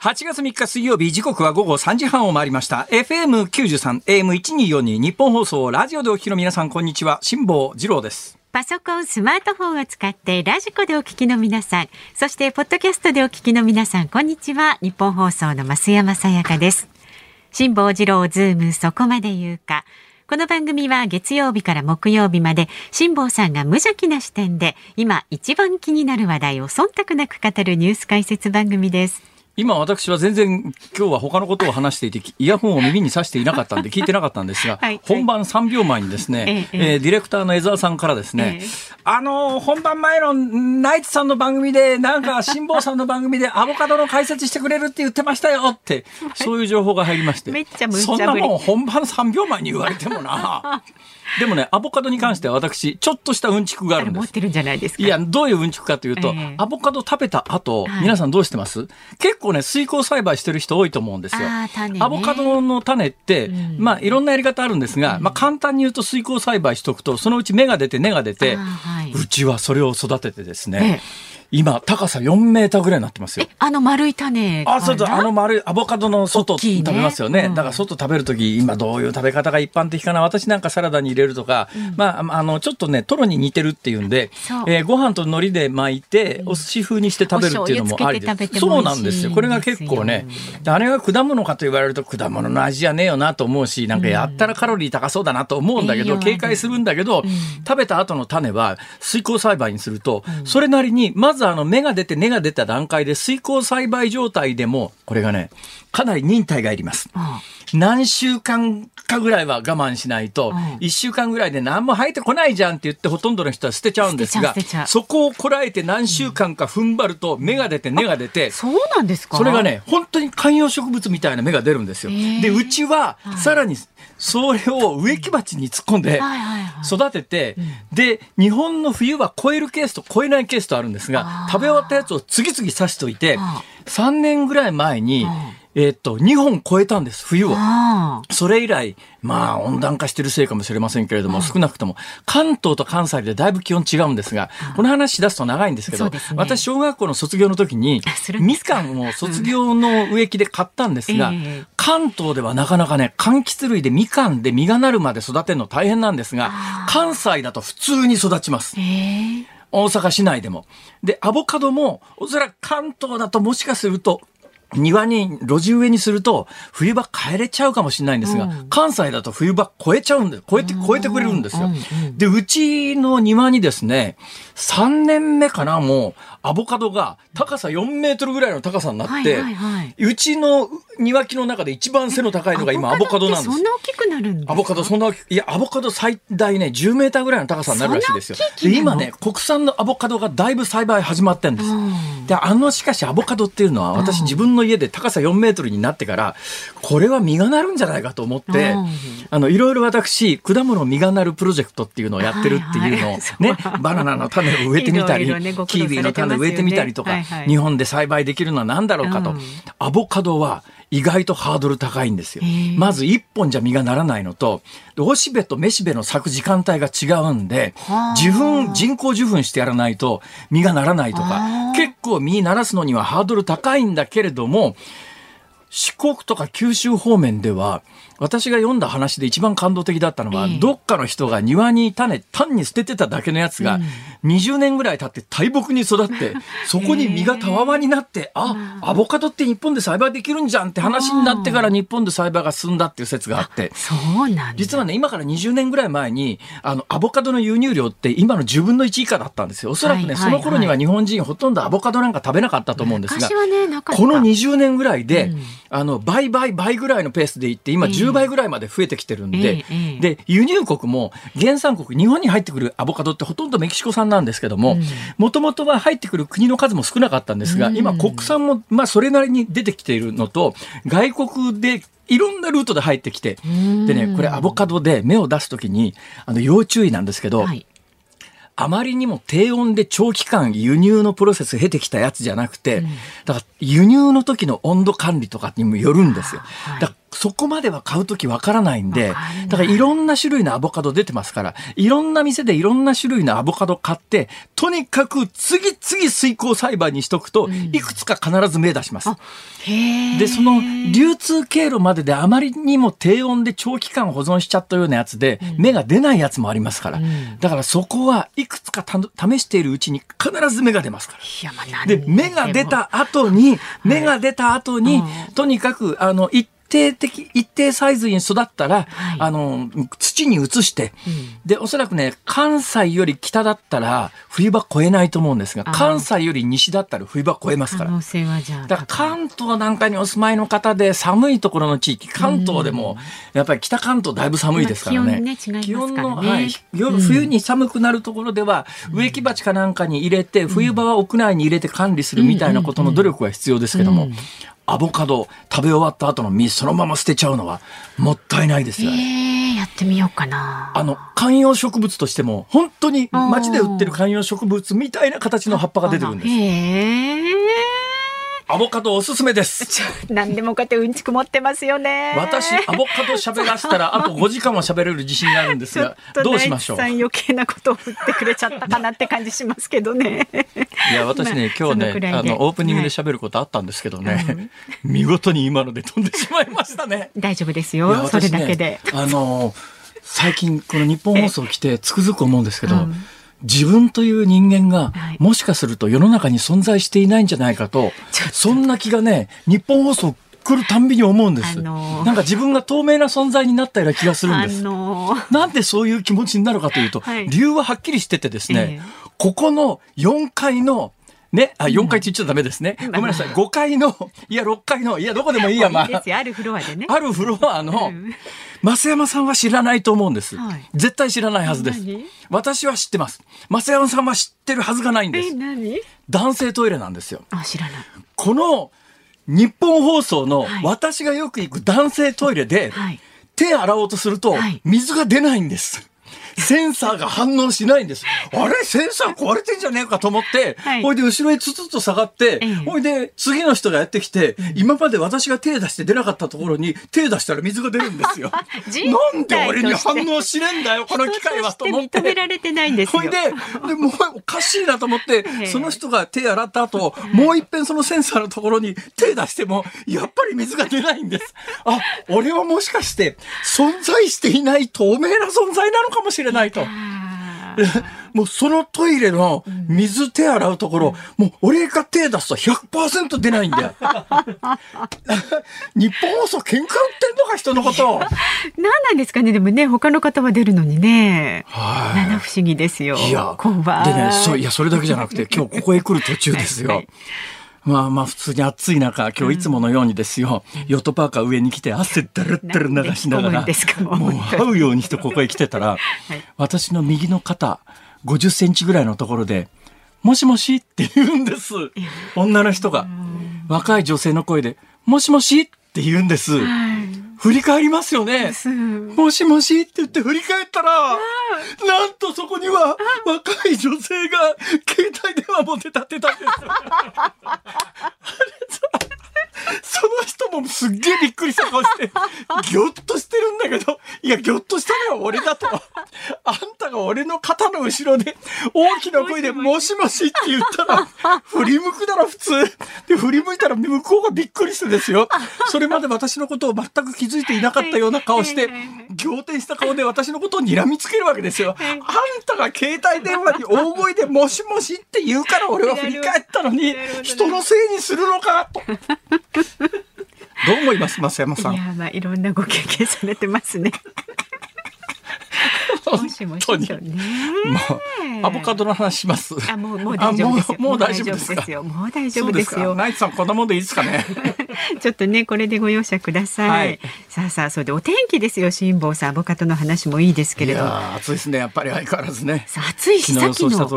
8月3日水曜日時刻は午後3時半を回りました FM93 AM1242 ニッポン放送ラジオでお聞きの皆さんこんにちは辛坊治郎ですパソコン、スマートフォンを使ってラジコでお聞きの皆さん、そしてポッドキャストでお聞きの皆さん、こんにちは。ニッポン放送の増山さやかです。辛坊治郎ズームそこまで言うか。この番組は月曜日から木曜日まで辛坊さんが無邪気な視点で今一番気になる話題を忖度なく語るニュース解説番組です。今私は全然今日は他のことを話していてイヤホンを耳にさしていなかったんで聞いてなかったんですが、はい、本番3秒前にですね、ええー、ディレクターの江澤さんからですね、えあの本番前のナイツさんの番組でなんか辛坊さんの番組でアボカドの解説してくれるって言ってましたよってそういう情報が入りまして。めっちゃそんなもん本番3秒前に言われてもな でもね、アボカドに関しては私、ちょっとしたうんちくがあるんです。持ってるんじゃないですか？いや、どういううんちくかというと、えー、アボカド食べた後、はい、皆さんどうしてます？結構ね、水耕栽培してる人多いと思うんですよ。ね、アボカドの種って、うん、まあ、いろんなやり方あるんですが、うん、まあ、簡単に言うと水耕栽培しとくと、そのうち芽が出て根が出て、はい、うちはそれを育ててですね、えー今、高さ4メーターぐらいになってますよ。あの丸い種あ、そうそう、あの丸い、アボカドの外、食べますよね。うん、だから外食べるとき、今どういう食べ方が一般的かな？私なんかサラダに入れるとか、うん、まあ、あの、ちょっとね、トロに似てるっていうんで、えー、ご飯と海苔で巻いて、お寿司風にして食べるっていうのもありです。そうなんですよ。これが結構ね、あれが果物かと言われると果物の味じゃねえよなと思うし、なんかやったらカロリー高そうだなと思うんだけど、警戒するんだけど、食べた後の種は水耕栽培にすると、それなりに、まずあの芽が出て根が出た段階で水耕栽培状態でも、これがね、かなり忍耐がいります。何週間かぐらいは我慢しないと、1週間ぐらいで何も生えてこないじゃんって言ってほとんどの人は捨てちゃうんですが、そこをこらえて何週間か踏ん張ると芽が出て根が出て、そうなんですか？それがね、本当に観葉植物みたいな芽が出るんですよ。で、うちはさらにそれを植木鉢に突っ込んで育てて、で、日本の冬は超えるケースと超えないケースとあるんですが、食べ終わったやつを次々刺しといて、3年ぐらい前に、えっと、2本超えたんです、冬を。それ以来、まあ、温暖化してるせいかもしれませんけれども、少なくとも、関東と関西でだいぶ気温違うんですが、この話し出すと長いんですけど、私、小学校の卒業の時に、みかんを卒業の植木で買ったんですが、関東ではなかなかね、柑橘類でみかんで実がなるまで育てるの大変なんですが、関西だと普通に育ちます。大阪市内でも。で、アボカドも、おそらく関東だともしかすると庭に路地植えにすると冬場帰れちゃうかもしれないんですが、うん、関西だと冬場超えちゃうんで超えて超えてくれるんですよ。でうちの庭にですね3年目かなもうアボカドが高さ4メートルぐらいの高さになって、うちの庭木の中で一番背の高いのが今アボカドなんです。そんな大きくなるんですアボカドそんな、いや、アボカド最大ね、10メーターぐらいの高さになるらしいですよ。で、今ね、国産のアボカドがだいぶ栽培始まってんです。で、あの、しかしアボカドっていうのは、私自分の家で高さ4メートルになってから、これは実がなるんじゃないかと思って、あの、いろいろ私、果物実がなるプロジェクトっていうのをやってるっていうのを、ね、バナナの種を植えてみたり、キウイの種を植えてみたりとか、日本で栽培できるのは何だろうかと。アボカドは、意外とハードル高いんですよ。まず一本じゃ実がならないのと、おしべとめしべの咲く時間帯が違うんで、受粉、人工受粉してやらないと実がならないとか、結構実ならすのにはハードル高いんだけれども、四国とか九州方面では、私が読んだ話で一番感動的だったのは、えー、どっかの人が庭に種単に捨ててただけのやつが、20年ぐらい経って大木に育って、そこに実がたわわになって、あ、アボカドって日本で栽培できるんじゃんって話になってから日本で栽培が進んだっていう説があって、そうなん実はね、今から20年ぐらい前に、あの、アボカドの輸入量って今の10分の1以下だったんですよ。おそらくね、その頃には日本人ほとんどアボカドなんか食べなかったと思うんですが、ね、この20年ぐらいで、うん、あの、倍倍倍ぐらいのペースでいって、今10倍ぐらいまで増えてきてるんで、で、輸入国も原産国、日本に入ってくるアボカドってほとんどメキシコ産なんですけども、もともとは入ってくる国の数も少なかったんですが、今国産も、まあ、それなりに出てきているのと、外国でいろんなルートで入ってきて、でね、これアボカドで芽を出すときに、あの、要注意なんですけど、はい。あまりにも低温で長期間輸入のプロセス経てきたやつじゃなくて、だから輸入の時の温度管理とかにもよるんですよ。だそこまでは買うときわからないんで、だからいろんな種類のアボカド出てますから、いろんな店でいろんな種類のアボカド買って、とにかく次々水耕栽培にしとくと、いくつか必ず芽出します。で、その流通経路までであまりにも低温で長期間保存しちゃったようなやつで、芽が出ないやつもありますから、だからそこはいくつか試しているうちに必ず芽が出ますから。で、芽が出た後に、芽が出た後に、とにかく、あの、一定的、一定サイズに育ったら、はい、あの、土に移して、うん、で、おそらくね、関西より北だったら、冬場越えないと思うんですが、関西より西だったら冬場越えますから。可能性はじゃあ。だから関東なんかにお住まいの方で寒いところの地域、関東でも、やっぱり北関東だいぶ寒いですからね。ね気温の、はい、冬に寒くなるところでは、植木鉢かなんかに入れて、冬場は屋内に入れて管理するみたいなことの努力は必要ですけども、アボカド食べ終わった後の実そのまま捨てちゃうのはもったいないですよね。えー、やってみようかな。あの観葉植物としても本当に街で売ってる観葉植物みたいな形の葉っぱが出てくるんです。へーアボカドおすすめです。何でもかってうんちく持ってますよね。私、アボカド喋らせたら、あと5時間も喋れる自信があるんですが、どうしましょう？余計なことを振ってくれちゃったかなって感じしますけどね。いや、私ね、今日ね、あの、オープニングで喋ることあったんですけどね、はい、見事に今ので飛んでしまいましたね。大丈夫ですよ、ね、それだけで。あの、最近、この日本放送来てつくづく思うんですけど、うん自分という人間が、もしかすると世の中に存在していないんじゃないかと、そんな気がね、日本放送来るたんびに思うんです、あのー、なんか自分が透明な存在になったような気がするんです。あのー、なんでそういう気持ちになるかというと、はい、理由ははっきりしててですね、えー、ここの4階のね、あ、4階って言っちゃダメですね。ごめんなさい。5階の、いや、6階の、いや、どこでもいいや、まあ。あるフロアでね。あるフロアの、増山さんは知らないと思うんです。はい、絶対知らないはずです。私は知ってます。増山さんは知ってるはずがないんです。男性トイレなんですよ。あ、知らない。この、日本放送の私がよく行く男性トイレで、手洗おうとすると、水が出ないんです。センサーが反応しないんです。あれ？センサー壊れてんじゃねえかと思って、はい、ほいで後ろへつつっと下がって、ほいで次の人がやってきて、今まで私が手出して出なかったところに手出したら水が出るんですよ。なんで俺に反応しねえんだよ、この機械はと思って。認められてないんですよ。ほいで、でもうおかしいなと思って、その人が手洗った後、もう一遍そのセンサーのところに手出しても、やっぱり水が出ないんです。あ、俺はもしかして存在していない透明な存在なのかもしれない。れないと。もうそのトイレの水手洗うところ、もう俺が手出すと100%出ないんだよ。日本放送喧嘩売ってんのか人のこと。何なんですかねでもね他の方は出るのにね。はい。七不思議ですよ。いや、でね、そう、いや、それだけじゃなくて、今日ここへ来る途中ですよ。はいはいまあまあ普通に暑い中、今日いつものようにですよ、うん、ヨットパーカー上に来て汗だるだる流しながら、もう。這うようにしてここへ来てたら、はい、私の右の肩、50センチぐらいのところで、もしもしって言うんです。女の人が。若い女性の声で、もしもしって言うんです。はい振り返りますよね。もしもしって言って振り返ったら、なんとそこには若い女性が携帯電話も出たってたんです。その人もすっげえびっくりした顔して、ぎょっとしてるんだけど、いや、ぎょっとしたのは俺だと。あんたが俺の肩の後ろで大きな声でもしもしって言ったら、振り向くだろ普通。で、振り向いたら向こうがびっくりしてですよ。それまで私のことを全く気づいていなかったような顔して、仰天した顔で私のことを睨みつけるわけですよ。あんたが携帯電話に大声でもしもしって言うから俺は振り返ったのに、人のせいにするのかと。どう思います増山さん？いやまあいろんなご経験されてますね。本当に。もう、アボカドの話します。あ、もう、もう大丈夫ですよ。もう大丈夫ですよ。もう大丈夫ですよ。ナイツさん、こんなもんでいいですかね？ちょっとね、これでご容赦ください。はい、さあさあ、それでお天気ですよ、辛坊さん、アボカドの話もいいですけれど。暑いですね、やっぱり相変わらずね。暑いし、さっきの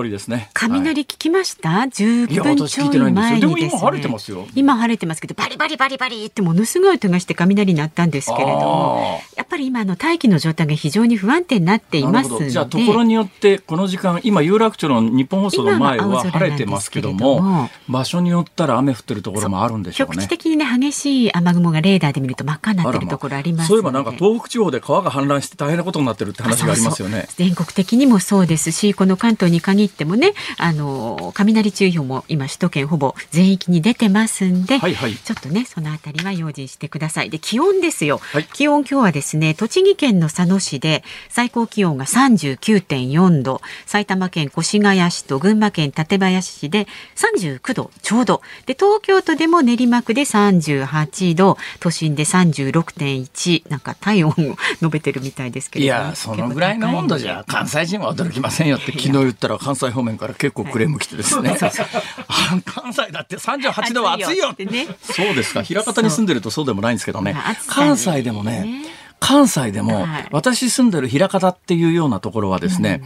雷聞きました？十分ちょい前に今晴れてますよ。今晴れてますけど、バリバリバリバリってものすごい音がして雷鳴ったんですけれども。やっぱり今の大気の状態が非常に不安定になっていますので。じゃあところによってこの時間今有楽町の日本放送の前は晴れてますけども場所によったら雨降ってるところもあるんでしょうね。局地的にね激しい雨雲がレーダーで見ると真っ赤になってるところあります、まあ、そういえばなんか東北地方で川が氾濫して大変なことになってるって話がありますよね。全国的にもそうですしこの関東に限ってもねあの雷注意報も今首都圏ほぼ全域に出てますんで、はいはい、ちょっとねそのあたりは用心してください。で気温ですよ、はい、気温今日はですね栃木県の佐野市で最高気温が39.4度。埼玉県越谷市と群馬県館林市で39度ちょうど。で東京都でも練馬区で38度。都心で36.1なんか体温を述べてるみたいですけど、いやそのぐらいの温度じゃ関西人は驚きませんよって。昨日言ったら関西方面から結構クレーム来てですね、関西だって38度は暑いよって。ね。そうですか。枚方に住んでるとそうでもないんですけどね。関西でもね関西でも、私住んでる枚方っていうようなところはですね、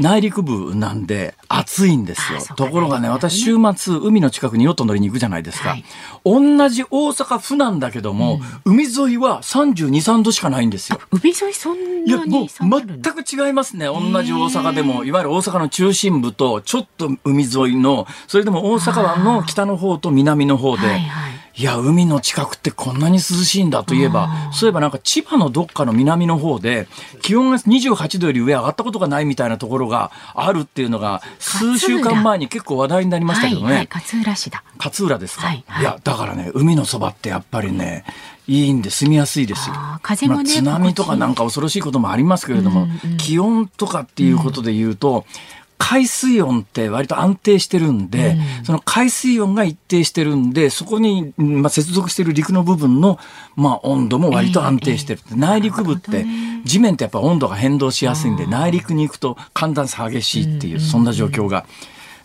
内陸部なんで暑いんですよ。ところがね、私週末海の近くにヨット乗りに行くじゃないですか。はい、同じ大阪府なんだけども、うん、海沿いは32、3度しかないんですよ。海沿いそんなにいや、もう全く違いますね。同じ大阪でも、いわゆる大阪の中心部とちょっと海沿いの、それでも大阪湾の北の方と南の方で、はいはいいや、海の近くってこんなに涼しいんだといえば、そういえばなんか千葉のどっかの南の方で、気温が28度より上上がったことがないみたいなところがあるっていうのが、数週間前に結構話題になりましたけどね。はいはい、勝浦市だ。勝浦ですか。はいはい、いや、だからね、海のそばってやっぱりね、いいんで住みやすいですよ。風もね、まあ、津波とかなんか恐ろしいこともありますけれども、うんうん、気温とかっていうことで言うと、うん海水温って割と安定してるんで、うん、その海水温が一定してるんで、そこに、まあ、接続している陸の部分の、まあ、温度も割と安定してる。えー、内陸部って、地面ってやっぱ温度が変動しやすいんで、内陸に行くと寒暖差激しいっていう、そんな状況が。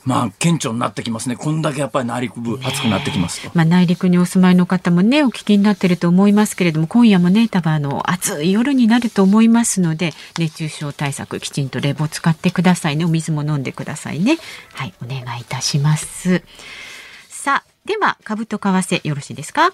まあ、顕著になってきますね。こんだけやっぱり内陸部暑くなってきますと。まあ、内陸にお住まいの方もね、お聞きになってると思いますけれども、今夜もね、多分あの、暑い夜になると思いますので、熱中症対策、きちんと冷房使ってくださいね。お水も飲んでくださいね。はい、お願いいたします。さあ、では、株と為替よろしいですか？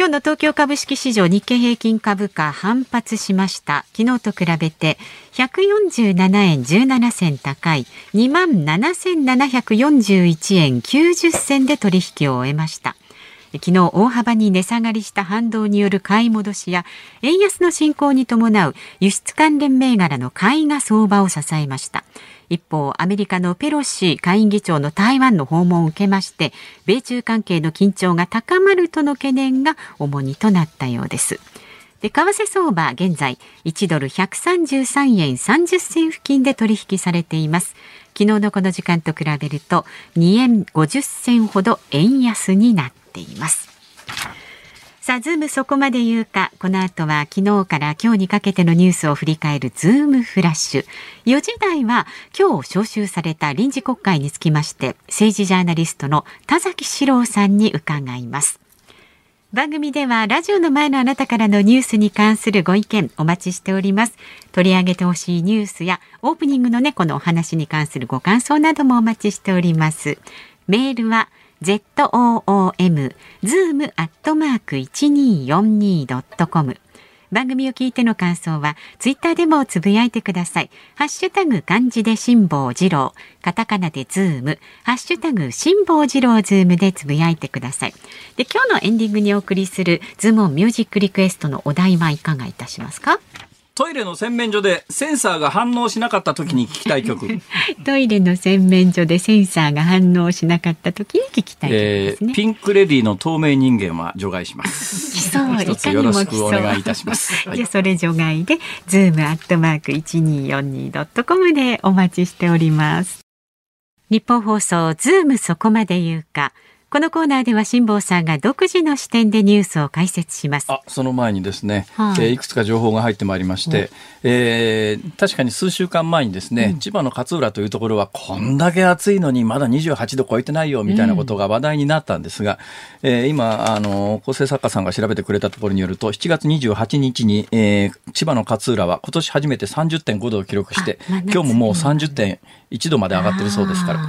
今日の東京株式市場日経平均株価反発しました。昨日と比べて147円17銭高い2万7741円90銭で取引を終えました。昨日大幅に値下がりした反動による買い戻しや円安の進行に伴う輸出関連銘柄の買いが相場を支えました。一方、アメリカのペロシ下院議長の台湾の訪問を受けまして、米中関係の緊張が高まるとの懸念が重荷となったようです。で、為替相場、現在、1ドル133円30銭付近で取引されています。昨日のこの時間と比べると、2円50銭ほど円安になっています。さあ、ズームそこまで言うか。この後は昨日から今日にかけてのニュースを振り返るズームフラッシュ。4時台は今日招集された臨時国会につきまして、政治ジャーナリストの田崎史郎さんに伺います。番組ではラジオの前のあなたからのニュースに関するご意見お待ちしております。取り上げてほしいニュースやオープニングのね、このお話に関するご感想などもお待ちしております。メールは zoom zoom アットマーク 1242.com 番組を聞いての感想はツイッターでもつぶやいてください。ハッシュタグ漢字で辛坊治郎、カタカナでズーム、ハッシュタグ辛坊治郎ズームでつぶやいてください。で、今日のエンディングにお送りするズームミュージックリクエストのお題はいかがいたしますか？トイレの洗面所でセンサーが反応しなかった時に聞きたい曲。トイレの洗面所でセンサーが反応しなかった時に聞きたい曲ですね、えー、ピンクレディーの透明人間は除外します。来そう一つよろしくお願いいたします、はい、じゃあそれ除外でズームアットマーク一二四二ドットコムでお待ちしております。ニッポン放送ズームそこまで言うかこのコーナーでは辛坊さんが独自の視点でニュースを解説します。あその前にですね、はい、えー、いくつか情報が入ってまいりまして、えー、確かに数週間前にですね、うん、千葉の勝浦というところはこんだけ暑いのにまだ28度超えてないよみたいなことが話題になったんですが、うん、えー、今あの構成作家さんが調べてくれたところによると7月28日に、えー、千葉の勝浦は今年初めて30.5度を記録して今日ももう30.1度まで上がってるそうですから。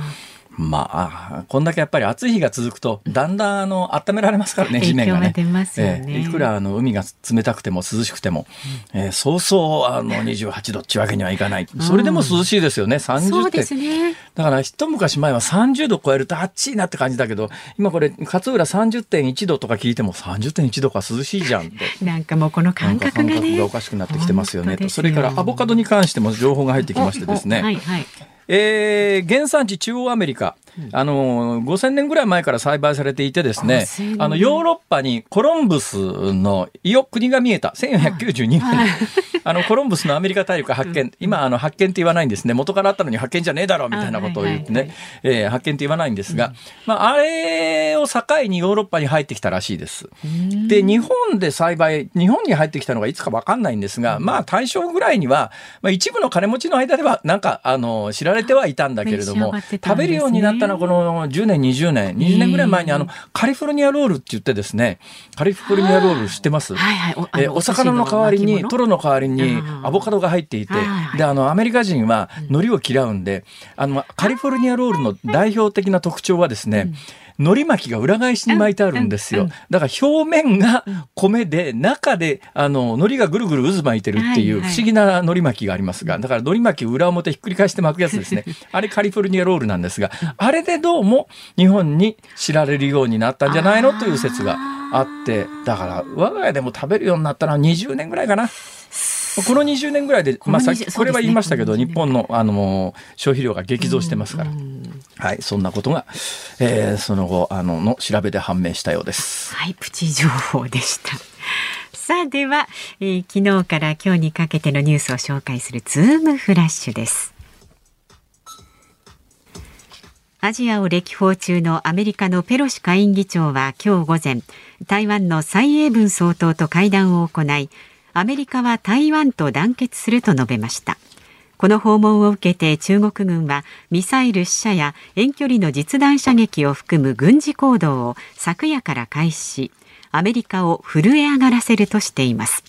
まあ、こんだけやっぱり暑い日が続くと、だんだんあの温められますからね、地面がね。がねえー、いくらあの海が冷たくても涼しくても、うん、えー、そうそうあの 28度ってわけにはいかない。それでも涼しいですよね、30度。ね、だから一昔前は30度超えると暑いなって感じだけど、今これ、勝浦30.1度とか聞いても30.1度か涼しいじゃんって。なんかもうこの感覚が、ね、感覚がおかしくなってきてますよねと。それからアボカドに関しても情報が入ってきましてですね。はいはいえー、原産地中央アメリカ、あの5000年ぐらい前から栽培されていてですねあのヨーロッパにコロンブスの伊予国が見えた。1492年、あのコロンブスのアメリカ大陸発見今あの発見って言わないんですね。元からあったのに発見じゃねえだろうみたいなことを言ってね、えー、発見って言わないんですが、まあ、あれを境にヨーロッパに入ってきたらしいです。で日本で栽培日本に入ってきたのがいつか分かんないんですが、まあ大正ぐらいには、まあ、一部の金持ちの間ではなんかあの知られてはいたんだけれども、食べるようになったのはこの10年20年20年ぐらい前にあのカリフォルニアロールって言ってですねカリフォルニアロール知ってます、はいはい、おえお魚の代わりにトロの代わりにアボカドが入っていて、であのアメリカ人は海苔を嫌うんであのカリフォルニアロールの代表的な特徴はですね、海苔巻きが裏返しに巻いてあるんですよ。だから表面が米で、中で、あの、海苔がぐるぐる渦巻いてるっていう不思議な海苔巻きがありますが、だから海苔巻き裏表ひっくり返して巻くやつですね。あれカリフォルニアロールなんですが、あれでどうも日本に知られるようになったんじゃないのという説があって、だから我が家でも食べるようになったのは20年ぐらいかな。この20年ぐらいで、まあ、さこれは言いましたけど、ね、日本のあの消費量が激増してますから、はい、そんなことが、えー、その後あのの調べで判明したようです。はい、プチ情報でした。さあでは、えー、昨日から今日にかけてのニュースを紹介するズームフラッシュです。アジアを歴訪中のアメリカのペロシ下院議長は今日午前、台湾の蔡英文総統と会談を行い、アメリカは台湾と団結すると述べました。この訪問を受けて中国軍はミサイル試射や遠距離の実弾射撃を含む軍事行動を昨夜から開始しアメリカを震え上がらせるとしています。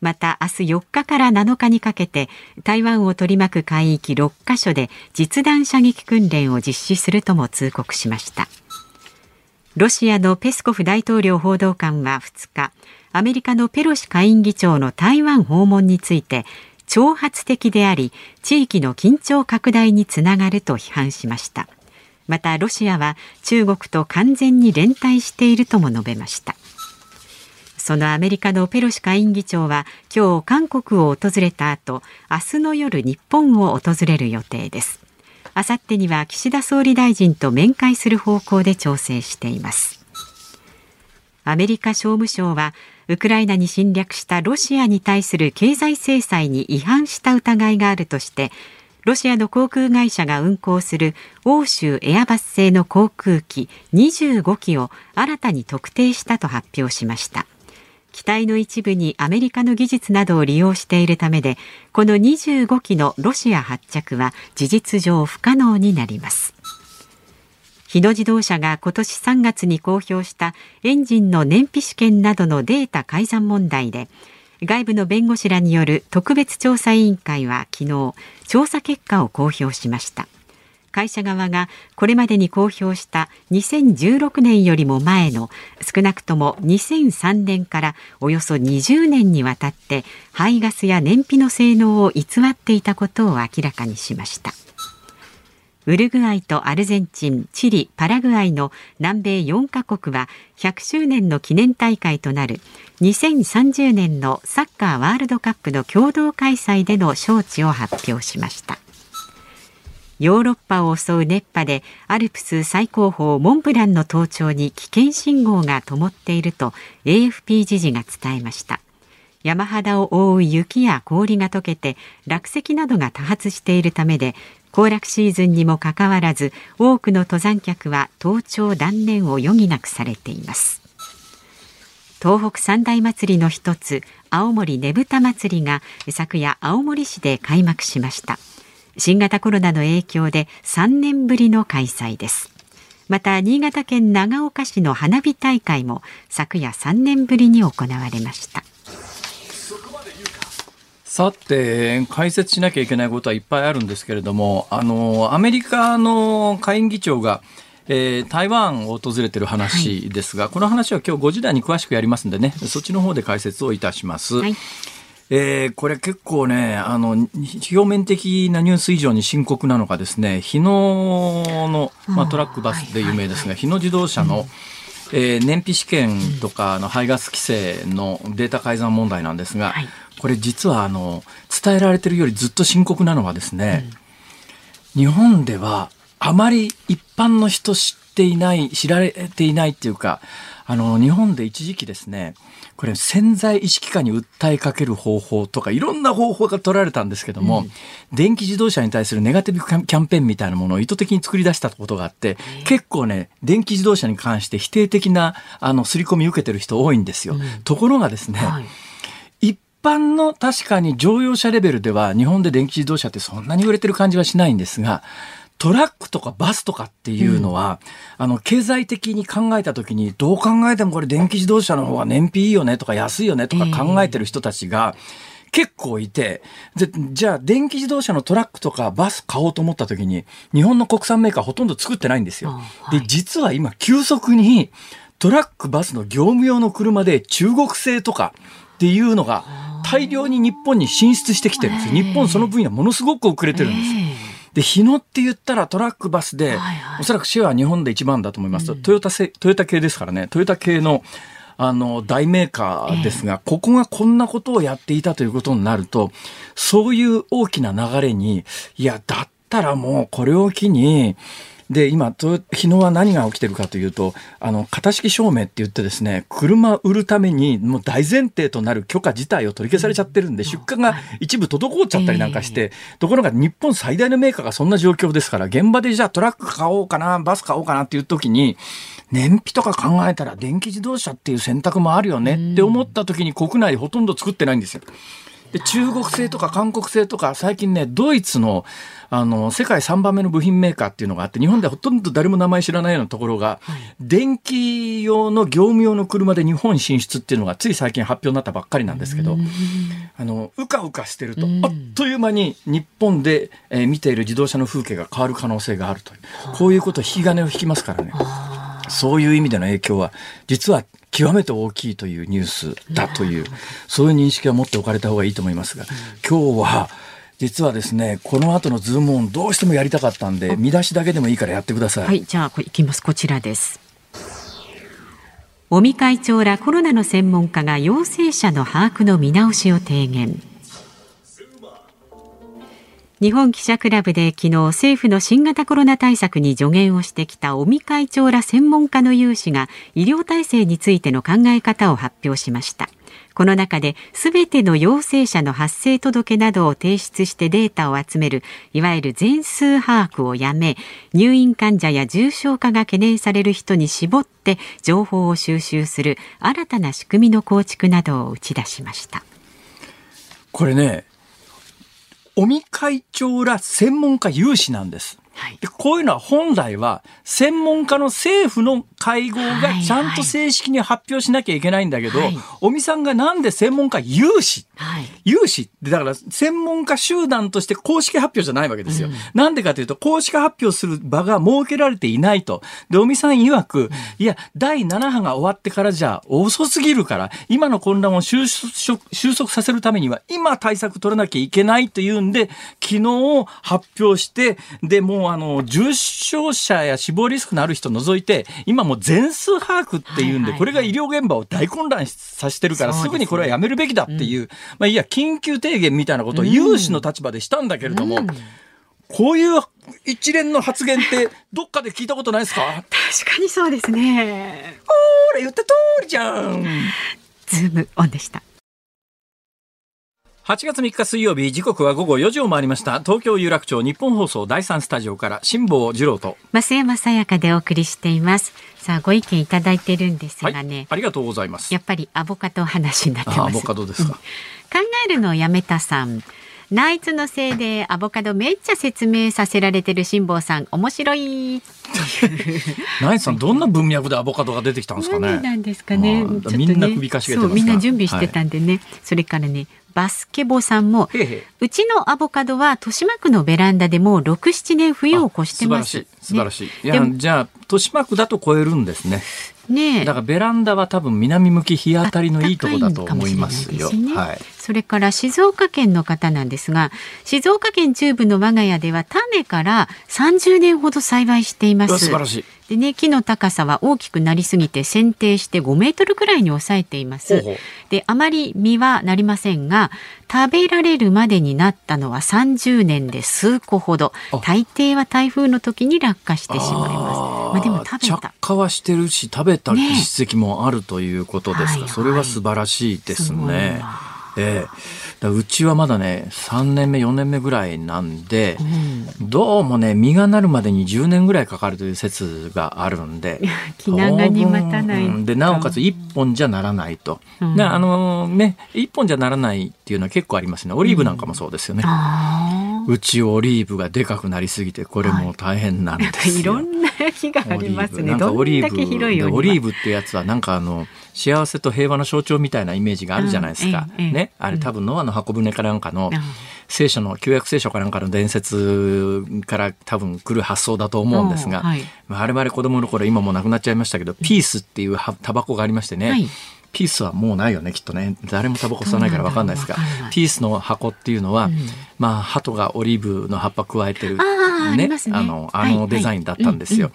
また明日4日から7日にかけて台湾を取り巻く海域6カ所で実弾射撃訓練を実施するとも通告しました。ロシアのペスコフ大統領報道官は2日アメリカのペロシ下院議長の台湾訪問について挑発的であり地域の緊張拡大につながると批判しました。またロシアは中国と完全に連帯しているとも述べました。そのアメリカのペロシ下院議長は今日韓国を訪れた後明日の夜日本を訪れる予定です。あさってには岸田総理大臣と面会する方向で調整しています。アメリカ商務省はウクライナに侵略したロシアに対する経済制裁に違反した疑いがあるとしてロシアの航空会社が運航する欧州エアバス製の航空機25機を新たに特定したと発表しました。機体の一部にアメリカの技術などを利用しているためでこの25機のロシア発着は事実上不可能になります。日野自動車が今年3月に公表したエンジンの燃費試験などのデータ改ざん問題で外部の弁護士らによる特別調査委員会は昨日調査結果を公表しました。会社側がこれまでに公表した2016年よりも前の少なくとも2003年からおよそ20年にわたって排ガスや燃費の性能を偽っていたことを明らかにしました。ウルグアイとアルゼンチン、チリ、パラグアイの南米4カ国は100周年の記念大会となる2030年のサッカーワールドカップの共同開催での招致を発表しました。ヨーロッパを襲う熱波でアルプス最高峰モンブランの登頂に危険信号が灯っていると AFP 時事が伝えました。山肌を覆う雪や氷が溶けて落石などが多発しているためで行楽シーズンにもかかわらず多くの登山客は登頂断念を余儀なくされています。東北三大祭りの一つ青森ねぶた祭りが昨夜青森市で開幕しました。新型コロナの影響で3年ぶりの開催です。また新潟県長岡市の花火大会も昨夜3年ぶりに行われました。さて、解説しなきゃいけないことはいっぱいあるんですけれども、あの、アメリカの下院議長が、えー、台湾を訪れている話ですが、はい、この話は今日5時台に詳しくやりますんでね、そっちの方で解説をいたします。はい。えー、これ結構ね、あの、表面的なニュース以上に深刻なのがですね、日野の、まあ、トラックバスで有名ですが、日野自動車の、えー、燃費試験とかの排ガス規制のデータ改ざん問題なんですが、はい、これ実はあの伝えられてるよりずっと深刻なのはですね、うん、日本ではあまり一般の人知っていない知られていないっていうかあの日本で一時期ですねこれ潜在意識下に訴えかける方法とかいろんな方法が取られたんですけども、うん、電気自動車に対するネガティブキャンペーンみたいなものを意図的に作り出したことがあって、結構ね、電気自動車に関して否定的なあの刷り込み受けてる人多いんですよ。うん、ところがですね、はい。一般の確かに乗用車レベルでは日本で電気自動車ってそんなに売れてる感じはしないんですがトラックとかバスとかっていうのは、うん、あの、経済的に考えたときに、どう考えてもこれ電気自動車の方が燃費いいよねとか安いよねとか考えてる人たちが、結構いて、で、じゃあ電気自動車のトラックとかバス買おうと思った時に、日本の国産メーカーほとんど作ってないんですよ。はい、で、実は今急速にトラック、バスの業務用の車で中国製とかっていうのが大量に日本に進出してきてるんですよ。日本その分野ものすごく遅れてるんです。で、日野って言ったらトラックバスで、はいはい、おそらくシェアは日本で一番だと思います。うん、トヨタトヨタ系ですからね、トヨタ系のあの、大メーカーですが、えー、ここがこんなことをやっていたということになると、そういう大きな流れに、いや、だったらもうこれを機に、で、今、日野は何が起きてるかというと、あの、型式証明って言ってですね、車売るために、もう大前提となる許可自体を取り消されちゃってるんで、出荷が一部滞っちゃったりなんかして、ところが日本最大のメーカーがそんな状況ですから、現場でじゃあトラック買おうかな、バス買おうかなっていう時に、燃費とか考えたら電気自動車っていう選択もあるよねって思った時に国内ほとんど作ってないんですよ。で中国製とか韓国製とか最近ねドイツのあの世界3番目の部品メーカーっていうのがあって日本ではほとんど誰も名前知らないようなところが、はい、電気用の業務用の車で日本進出っていうのがつい最近発表になったばっかりなんですけどあのうかうかしてるとあっという間に日本で、えー、見ている自動車の風景が変わる可能性があるという。こういうこと引き金を引きますからね。そういう意味での影響は実は極めて大きいというニュースだという、そういう認識は持っておかれた方がいいと思いますが、今日は、実はですね、この後のズームオンどうしてもやりたかったんで、見出しだけでもいいからやってください。はい、じゃあ、いきます。こちらです。尾身会長らコロナの専門家が陽性者の把握の見直しを提言。日本記者クラブで昨日政府の新型コロナ対策に助言をしてきた尾身会長ら専門家の有志が医療体制についての考え方を発表しました。この中で全ての陽性者の発生届などを提出してデータを集めるいわゆる全数把握をやめ入院患者や重症化が懸念される人に絞って情報を収集する新たな仕組みの構築などを打ち出しました。これね尾身会長ら専門家有志なんです。でこういうのは本来は専門家の政府の会合がちゃんと正式に発表しなきゃいけないんだけど、尾身さんがなんで専門家有志、はい、有志ってだから専門家集団として公式発表じゃないわけですよ。うん、なんでかというと公式発表する場が設けられていないと。で、尾身さん曰く、うん、いや、第7波が終わってからじゃ遅すぎるから、今の混乱を収束させるためには今対策取らなきゃいけないというんで、昨日発表して、で、もうあの、重症者や死亡リスクのある人除いて、今もう全数把握っていうんで、これが医療現場を大混乱させてるから、すぐにこれはやめるべきだっていう、まあいや、緊急提言みたいなことを有志の立場でしたんだけれども、こういう一連の発言って どっかで聞いたことないですか？確かにそうですね。ほら言った通りじゃん。ズームオンでした。8月3日水曜日時刻は午後4時を回りました。東京有楽町日本放送第三スタジオから辛坊治郎と。増山さやかでお送りしています。さあご意見いただいてるんですがね、はい、ありがとうございます。やっぱりアボカド話になってます。アボカドですか、考えるのをやめたさん。ナイツのせいでアボカドめっちゃ説明させられてる辛坊さん面白い。ナイツさんどんな文脈でアボカドが出てきたんですかね。なんですかね、みんな首かしげてみんな準備してたんでね、はい、それからねバスケボさんもうちのアボカドは豊島区のベランダでもう67年冬を越してます、素晴らしい素晴らしい、ね、いやじゃあ豊島区だと超えるんですねねだからベランダは多分南向き日当たりのいいとこだと思いますよ。ね、はい。それから静岡県の方なんですが、静岡県中部の我が家では種から30年ほど栽培しています。素晴らしい。でね、木の高さは大きくなりすぎて剪定して5メートルくらいに抑えています。で、あまり実はなりませんが、食べられるまでになったのは30年で数個ほど。大抵は台風の時に落下してしまいます。まあでも食べた。着火はしてるし、食べた実績もあるということですか。ね、それは素晴らしいですね。ええうちはまだね3年目4年目ぐらいなんで、うん、どうもね実がなるまでに10年ぐらいかかるという説があるんで気長に待たない、うん、でなおかつ1本じゃならないと、うん、あのね1本じゃならないっていうのは結構ありますね。オリーブなんかもそうですよね。うちオリーブがでかくなりすぎてこれも大変なんですよ、はい、いろんな日がありますね。オリーブってやつはなんかあの幸せと平和の象徴みたいなイメージがあるじゃないですか。うん、ね、あれ多分ノアの箱舟かなんかの聖書の旧約聖書かなんかの伝説から多分来る発想だと思うんですが、はい、我々子供の頃今もなくなっちゃいましたけど、ピースっていうタバコがありましてね。はい。ピースはもうないよねきっとね。誰もタバコ吸わないから分かんないですがピースの箱っていうのは、うん、まあ鳩がオリーブの葉っぱ加えてるね、ね、あのあのデザインだったんですよ。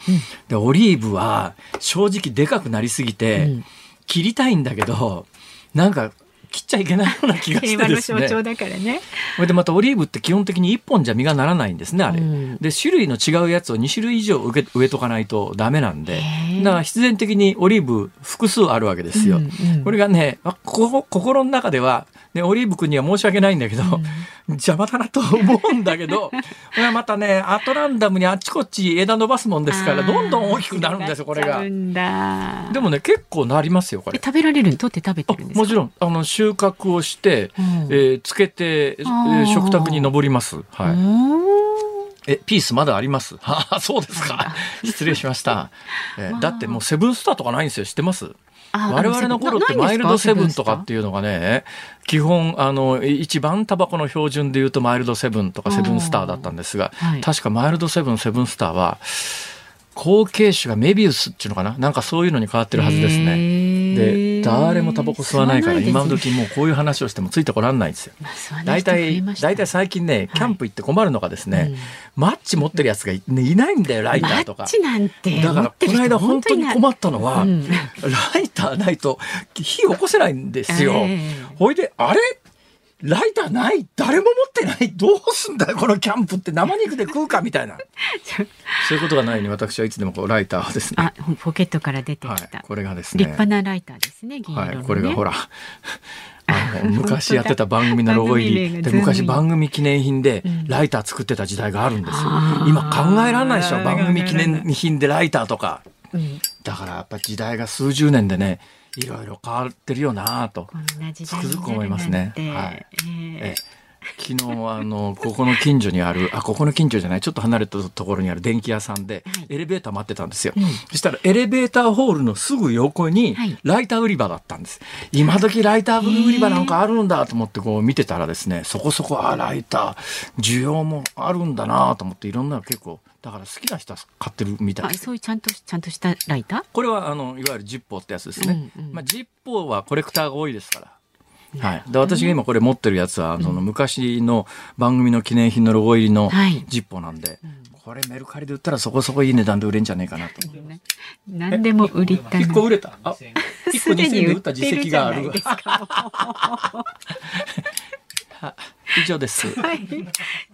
でオリーブは正直でかくなりすぎて、うん切りたいんだけどなんか切っちゃいけないような気がしてですね。象徴だからね。これでまたオリーブって基本的に1本じゃ実がならないんですねあれ。うん、で種類の違うやつを2種類以上植え植えとかないとダメなんでだから必然的にオリーブ複数あるわけですよ。うんうん、これがねこ心の中ではね、オリーブ君には申し訳ないんだけど、うん、邪魔だなと思うんだけど、これはまたね、アトランダムにあっちこっち枝伸ばすもんですから、どんどん大きくなるんですよ、これが。でもね、結構なりますよ、これ。食べられる取って食べてるんですもちろん、あの、収穫をして、うん、えー、つけて、えー、食卓に上ります。はい。え、ピースまだあります？は あ、そうですか。失礼しました。えー、だってもうセブンスターとかないんですよ。知ってます？我々の頃ってマイルドセブンとかっていうのがね、基本、あの、一番タバコの標準で言うとマイルドセブンとかセブンスターだったんですが、はい、確かマイルドセブン、セブンスターは、後継種がメビウスっていうのかな？なんかそういうのに変わってるはずですね。で、誰もタバコ吸わないから、今時もうこういう話をしてもついてこらんないんですよ。大体、大体最近ね、キャンプ行って困るのがですね、マッチ持ってるやつがい,、ないんだよ、ライターとか。マッチなんて。だから、この間本当に困ったのは、ライターないと火起こせないんですよ。ほいで、あれ？ライターない？誰も持ってない？どうすんだよ？このキャンプって。生肉で食うか？みたいな。そういうことがないように私はいつでもこうライターをですね。あポケットから出てきた、はい、これがですね。立派なライターですね、ね、はい、これがほら あの昔やってた番組のロゴ入り。で昔番組記念品でライター作ってた時代があるんですよ、うん、今考えられないでしょ？番組記念品でライターとか、うん、だからやっぱ時代が数十年でねいろいろ変わってるよなとつくづく思いますね。はい、えー、え昨日あの ここの近所にあるあここの近所じゃないちょっと離れたところにある電気屋さんで、エレベーター待ってたんですよ、うん、そしたらエレベーターホールのすぐ横にライター売り場だったんです、はい、今時ライター売り場なんかあるんだと思ってこう見てたらですねそこそこあライター需要もあるんだなと思っていろんなの結構だから好きな人は買ってるみたいそういうちゃんとちゃんとしたライター？これはあのいわゆるジッポーってやつですね、うんうん、まあ、ジッポーはコレクターが多いですから。はい、で私が今これ持ってるやつは、その昔の番組の記念品のロゴ入りのジッポーなんで、これメルカリで売ったらそこそこいい値段で売れんじゃねえかなと。何でも売りたい。一個売れた？あ、一個2000円で売った実績がある。以上です。はい。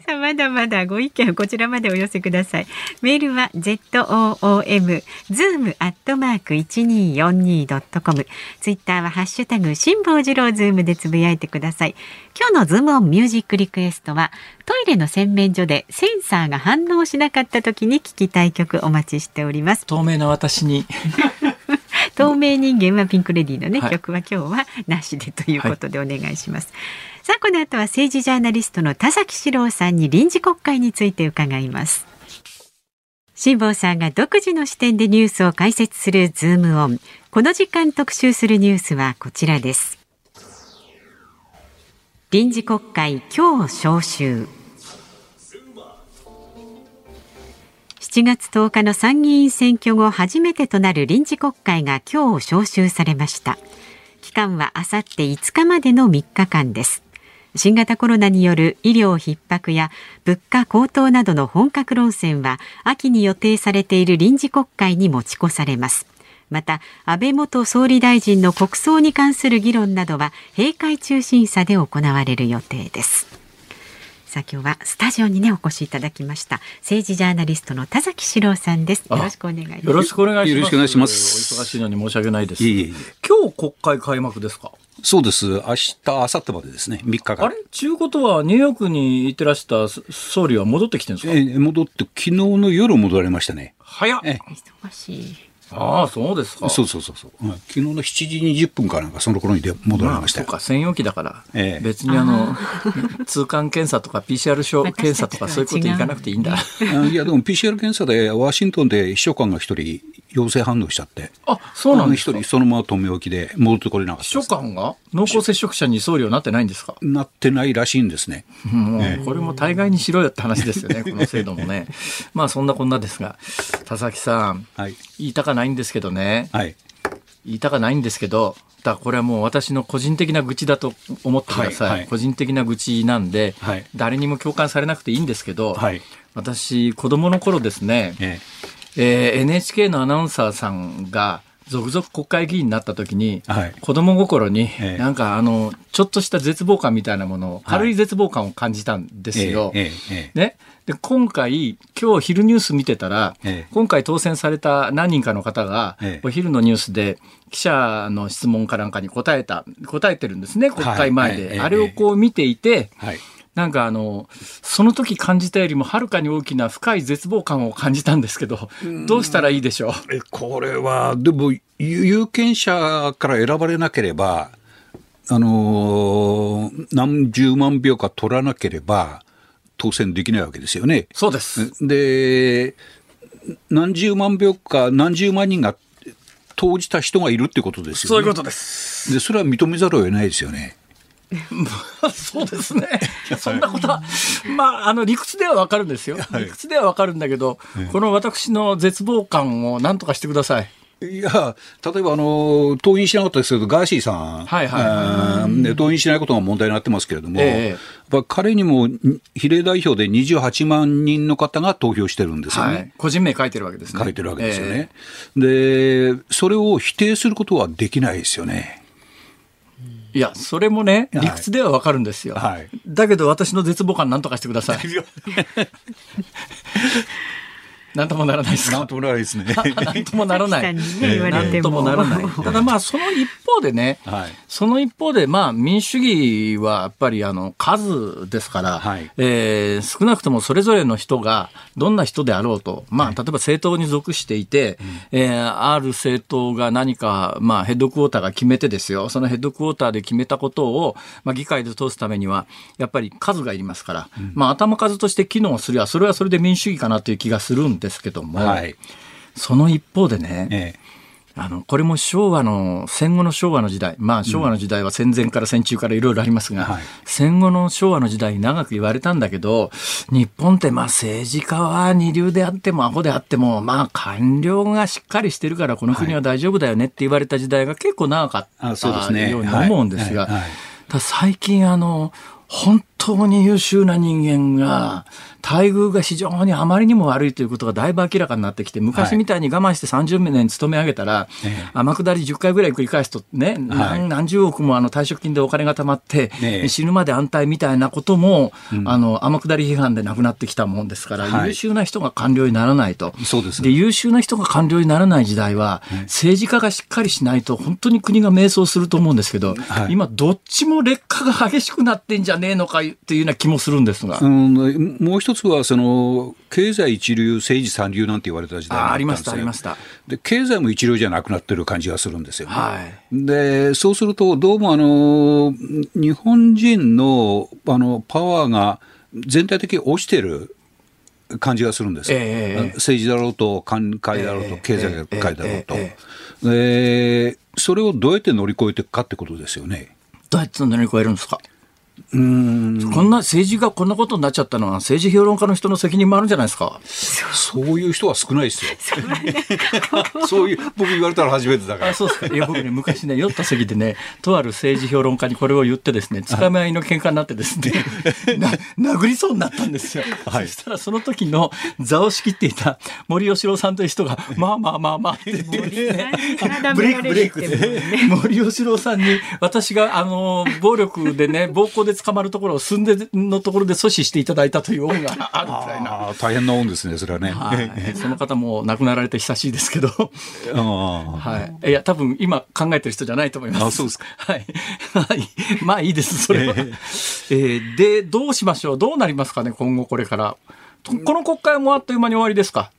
さあまだまだご意見こちらまでお寄せください。メールは z o o m zoom アットマーク一二四二ドットコム。ツイッターはハッシュタグ辛坊治郎ズームでつぶやいてください。今日のズームオンミュージックリクエストはトイレの洗面所でセンサーが反応しなかった時に聞きたい曲お待ちしております。透明な私に。透明人間はピンクレディーのね、はい、曲は今日はなしでということでお願いします。はいさあこの後は政治ジャーナリストの田崎史郎さんに臨時国会について伺います。辛坊さんが独自の視点でニュースを解説するズームオン。この時間特集するニュースはこちらです。臨時国会今日召集。7月10日の参議院選挙後初めてとなる臨時国会が今日召集されました。期間はあさって5日までの3日間です。新型コロナによる医療逼迫や物価高騰などの本格論戦は秋に予定されている臨時国会に持ち越されます。また安倍元総理大臣の国葬に関する議論などは閉会中審査で行われる予定です。さあ今日はスタジオにねお越しいただきました政治ジャーナリストの田崎史郎さんですよろしくお願いしますよろしくお願いしますよろしくお願いしますお忙しいのに申し訳ないですいえいえ今日国会開幕ですか？そうです。明日、明後日までですね。3日間。あれ？ちゅうことは、ニューヨークに行ってらした総理は戻ってきてるんですか？え戻って、昨日の夜戻られましたね。早っ。忙しい。ああ、そうですか。そうそうそうそう、うん、昨日の7時20分かなんか、その頃に戻られました、まあ、そうか、専用機だから、ええ、別にあの、通関検査とか PCR 証検査とかそういうこといかなくていいんだ。いや、でも PCR 検査でワシントンで秘書官が一人陽性反応しちゃって。あ、そうなんですか。一人そのまま止め置きで戻ってこれなかった。秘書官が濃厚接触者に総理はなってないんですか。なってないらしいんですね。もう、これも大概にしろよって話ですよね、この制度もね。まあそんなこんなですが、田崎さん、はい、言いたかないんですけどね。はい。言いたかないんですけど、だこれはもう私の個人的な愚痴だと思ってください。はいはい、個人的な愚痴なんで、はい、誰にも共感されなくていいんですけど、はい、私、子供の頃ですね、ええ。えー、NHK のアナウンサーさんが、続々国会議員になった時に、はい、子供心に、ええ、なんかあのちょっとした絶望感みたいなものを、軽い絶望感を感じたんですよ。え、ね、で今回今日昼ニュース見てたら、今回当選された何人かの方が、お昼のニュースで記者の質問かなんかに答えた答えてるんですね国会前で、はい、あれをこう見ていて、はい。なんかあの、その時感じたよりもはるかに大きな深い絶望感を感じたんですけど、どうしたらいいでしょう？えこれは、でも、有権者から選ばれなければ、あの何十万票か取らなければ、当選できないわけですよね。そうです。で、何十万票か何十万人が投じた人がいるってことですよね。そういうことです。で、それは認めざるを得ないですよね。そうですね。そんなことは、まあ、あの、理屈ではわかるんですよ。理屈ではわかるんだけど、この私の絶望感を何とかしてください。いや、例えばあの、登院しなかったですけど、ガーシーさん、はいはい、登院しないことが問題になってますけれども、ええ、彼にも比例代表で28万人の方が投票してるんですよね。はい、個人名書いてるわけですね。書いてるわけですよね。え、で、それを否定することはできないですよね。いや、それもね、理屈ではわかるんですよ。はい、だけど私の絶望感なんとかしてください。なんともならないですか？なんともならないですね。なんともならない。なんともならない。ただまあその一方でね、はい、その一方でまあ民主主義はやっぱりあの数ですから、はい、えー、少なくともそれぞれの人がどんな人であろうと、まあ例えば政党に属していて、はい、えー、ある政党が何かまあヘッドクォーターが決めてですよ、そのヘッドクォーターで決めたことをまあ議会で通すためにはやっぱり数がいりますから、うん、まあ頭数として機能すりゃそれはそれで民主主義かなという気がするんですけども、はい、その一方でね、ええあの、これも昭和の、戦後の昭和の時代、まあ昭和の時代は戦前から戦中からいろいろありますが、うんはい、戦後の昭和の時代に長く言われたんだけど、日本ってまあ政治家は二流であってもアホであっても、まあ官僚がしっかりしてるからこの国は大丈夫だよねって言われた時代が結構長かったように思うんですが、最近あの、本当に優秀な人間が、待遇が非常にあまりにも悪いということがだいぶ明らかになってきて、昔みたいに我慢して30年勤め上げたら、天下り10回ぐらい繰り返すとね、何何十億もあの退職金でお金が貯まって、死ぬまで安泰みたいなことも、あの天下り批判でなくなってきたもんですから、優秀な人が官僚にならないと。そうです。で優秀な人が官僚にならない時代は、政治家がしっかりしないと、本当に国が迷走すると思うんですけど、今、どっちも劣化が激しくなってんじゃねえのかっていうような気もするんですが。うん、もう一つはその経済一流、政治三流なんて言われた時代あありました、ありました。で。経済も一流じゃなくなってる感じがするんですよ、ね、はい、でそうすると、どうもあの日本人のあのパワーが全体的に落ちてる感じがするんですよ、えー、政治だろうと、官会だろうと、経済界だろうと、えー、それをどうやって乗り越えていくかってことですよね。どうやって乗り越えるんですか？うん。こんな政治がこんなことになっちゃったのは政治評論家の人の責任もあるんじゃないですか。そういう人は少ないですよ。そういう僕言われたら初めてだから。そうですか。いや僕ね昔ね酔った席でねとある政治評論家にこれを言ってですねつかみ合いの喧嘩になってですねな殴りそうになったんですよ、はい、そしたらその時の座を仕切っていた森喜朗さんという人がまあまあまあまあって言って、ね、ブレイクブレイクで。森喜朗さんに私があの暴力でね暴行で捕まるところを寸んでのところで阻止していただいたという恩が あるくらいな。大変な恩ですね、それはね。はい、その方も亡くなられて久しいですけど。はい。いや、多分今考えてる人じゃないと思います。あ、そうですか。はい。まあいいです、それは。えー、えー、で、どうしましょう？どうなりますかね、今後これから。この国会もあっという間に終わりですか？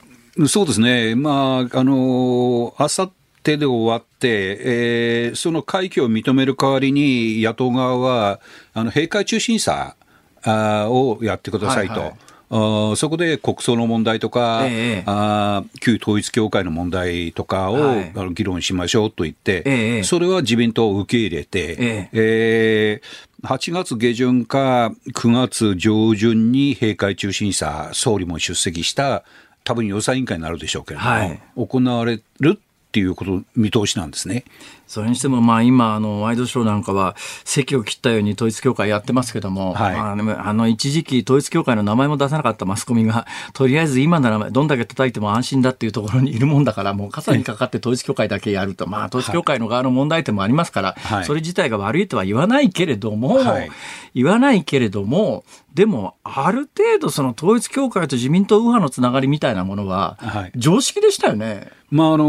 そうですね。まあ、あの、あさ手で終わって、えー、その快挙を認める代わりに、野党側は、あの閉会中審査あをやってくださいと。はいはい。あそこで国葬の問題とか、ええ、あ旧統一教会の問題とかを、はい、あの議論しましょうと言って、え、それは自民党を受け入れて、ええ。ー、8月下旬か9月上旬に閉会中審査、総理も出席した、多分予算委員会になるでしょうけれども、はい、行われるっていうこと、見通しなんですね。それにしても、まあ今、あの、ワイドショーなんかは、席を切ったように統一教会やってますけども、はい、あの、あの一時期統一教会の名前も出さなかったマスコミが、とりあえず今ならどんだけ叩いても安心だっていうところにいるもんだから、もう傘にかかって統一教会だけやると、まあ統一教会の側の問題点もありますから、はい、それ自体が悪いとは言わないけれども、はい、言わないけれども、でも、ある程度その統一教会と自民党右派のつながりみたいなものは、常識でしたよね。まああの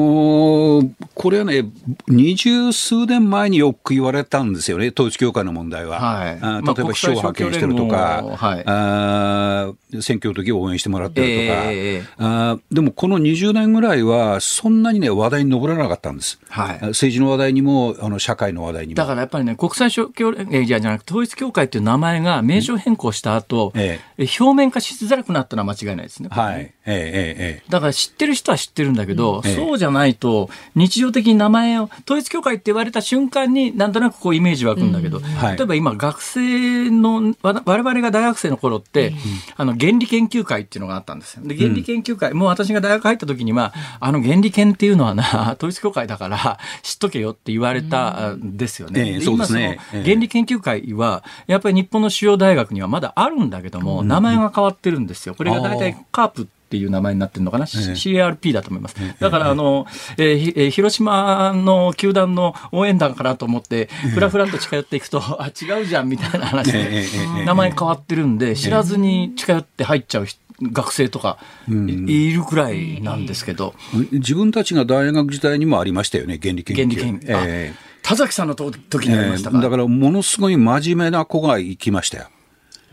ー、これはね、二十数年前によく言われたんですよね、統一教会の問題は。はい、あ例えば秘書を派遣してるとか、はい、あ選挙の時応援してもらってるとか、えー、あでもこの20年ぐらいは、そんなにね、話題に上らなかったんです。はい、政治の話題にも、あの社会の話題にも。だからやっぱりね、国際勝共連じゃなくて、統一教会っていう名前が名称変更した後、えー、表面化しづらくなったのは間違いないですね。はい。えー、えー、だから知ってる人は知ってるんだけど、そうじゃないと、日常的に名前を、統一教会って言われた瞬間に、なんとなくこうイメージ湧くんだけど、例えば今、学生の、われわれが大学生の頃って、うん、あの、原理研究会っていうのがあったんですよ。で、原理研究会、うん、もう私が大学入った時には、あの原理研っていうのはな、統一教会だから知っとけよって言われたんですよね。えー、そうですね。原理研究会は、やっぱり日本の主要大学にはまだあるんだけども、名前が変わってるんですよ。これが大体カープっていう名前になってるのかな、CRP だと思います。だから、あの、えー、広島の球団の応援団かなと思って、ふらふらと近寄っていくと、あ、違うじゃんみたいな話で、名前変わってるんで、知らずに近寄って入っちゃう学生とかいるくらいなんですけど、自分たちが大学時代にもありましたよね、原理研究。原理研究。えー田崎さんの時にありましたか？だからものすごい真面目な子が行きましたよ。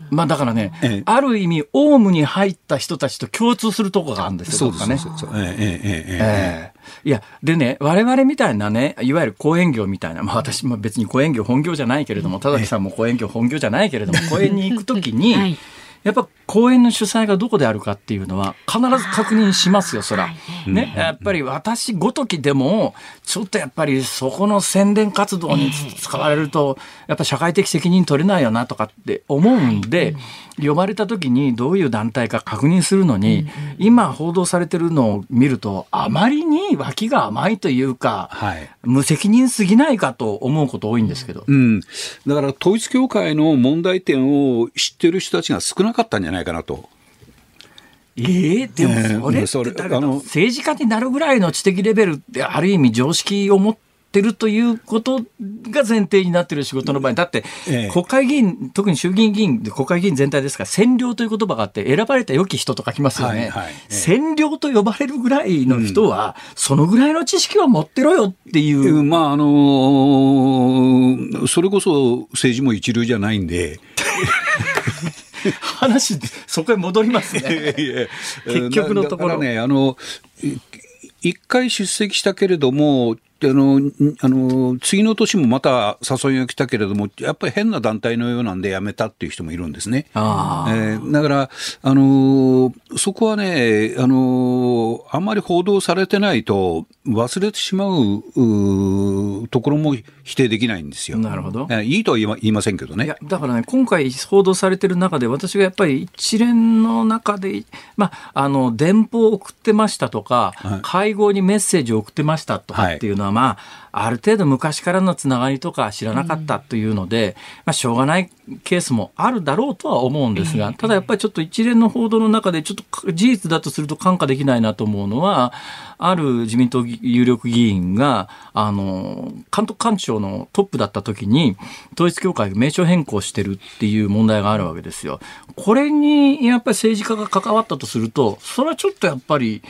まあだからね、ええ、ある意味、オウムに入った人たちと共通するところがあるんですよ、そうですね。ええいや、でね、我々みたいなね、いわゆる講演業みたいな、まあ私も別に講演業本業じゃないけれども、田崎さんも講演業本業じゃないけれども、講演に行くときに、はいやっぱ公演の主催がどこであるかっていうのは必ず確認しますよ、そら。ね、やっぱり私ごときでも、ちょっとやっぱりそこの宣伝活動に使われると、やっぱ社会的責任取れないよなとかって思うんで、呼ばれた時にどういう団体か確認するのに、今報道されてるのを見ると、あまりに脇が甘いというか、はい、無責任すぎないかと思うこと多いんですけど。うん。だから統一教会の問題点を知ってる人たちが少なかったんじゃないかなと。ええー、でもそれって、えー、政治家になるぐらいの知的レベルってある意味常識を持ってってるということが前提になってる仕事の場合、だって、国会議員、特に衆議院議員で国会議員全体ですから、占領という言葉があって、選ばれた良き人と書きますよね。はいはい、占領と呼ばれるぐらいの人は、そのぐらいの知識は持ってろよっていう。うん、まあ、あのー、それこそ政治も一流じゃないんで。話、そこへ戻りますね。結局のところ。ね、あの、一回出席したけれども、あの、あの、次の年もまた誘いが来たけれども、やっぱり変な団体のようなんで辞めたっていう人もいるんですね。あえー、だから、あの、そこはね、あの、あんまり報道されてないと忘れてしまううところも否定できないんですよ。なるほど。いいとは言いませんけどね。だからね、今回報道されてる中で、私がやっぱり一連の中で、まあ、あの、電報を送ってましたとか、はい、会合にメッセージを送ってましたとかっていうのは、まあ、ある程度昔からのつながりとか知らなかったというので、まあ、しょうがないケースもあるだろうとは思うんですが、ただやっぱりちょっと一連の報道の中で、ちょっと事実だとすると看過できないなと思うのは、ある自民党有力議員が、あの、監督官庁のトップだった時に、統一教会が名称変更してるっていう問題があるわけですよ。これにやっぱり政治家が関わったとすると、それはちょっとやっぱり、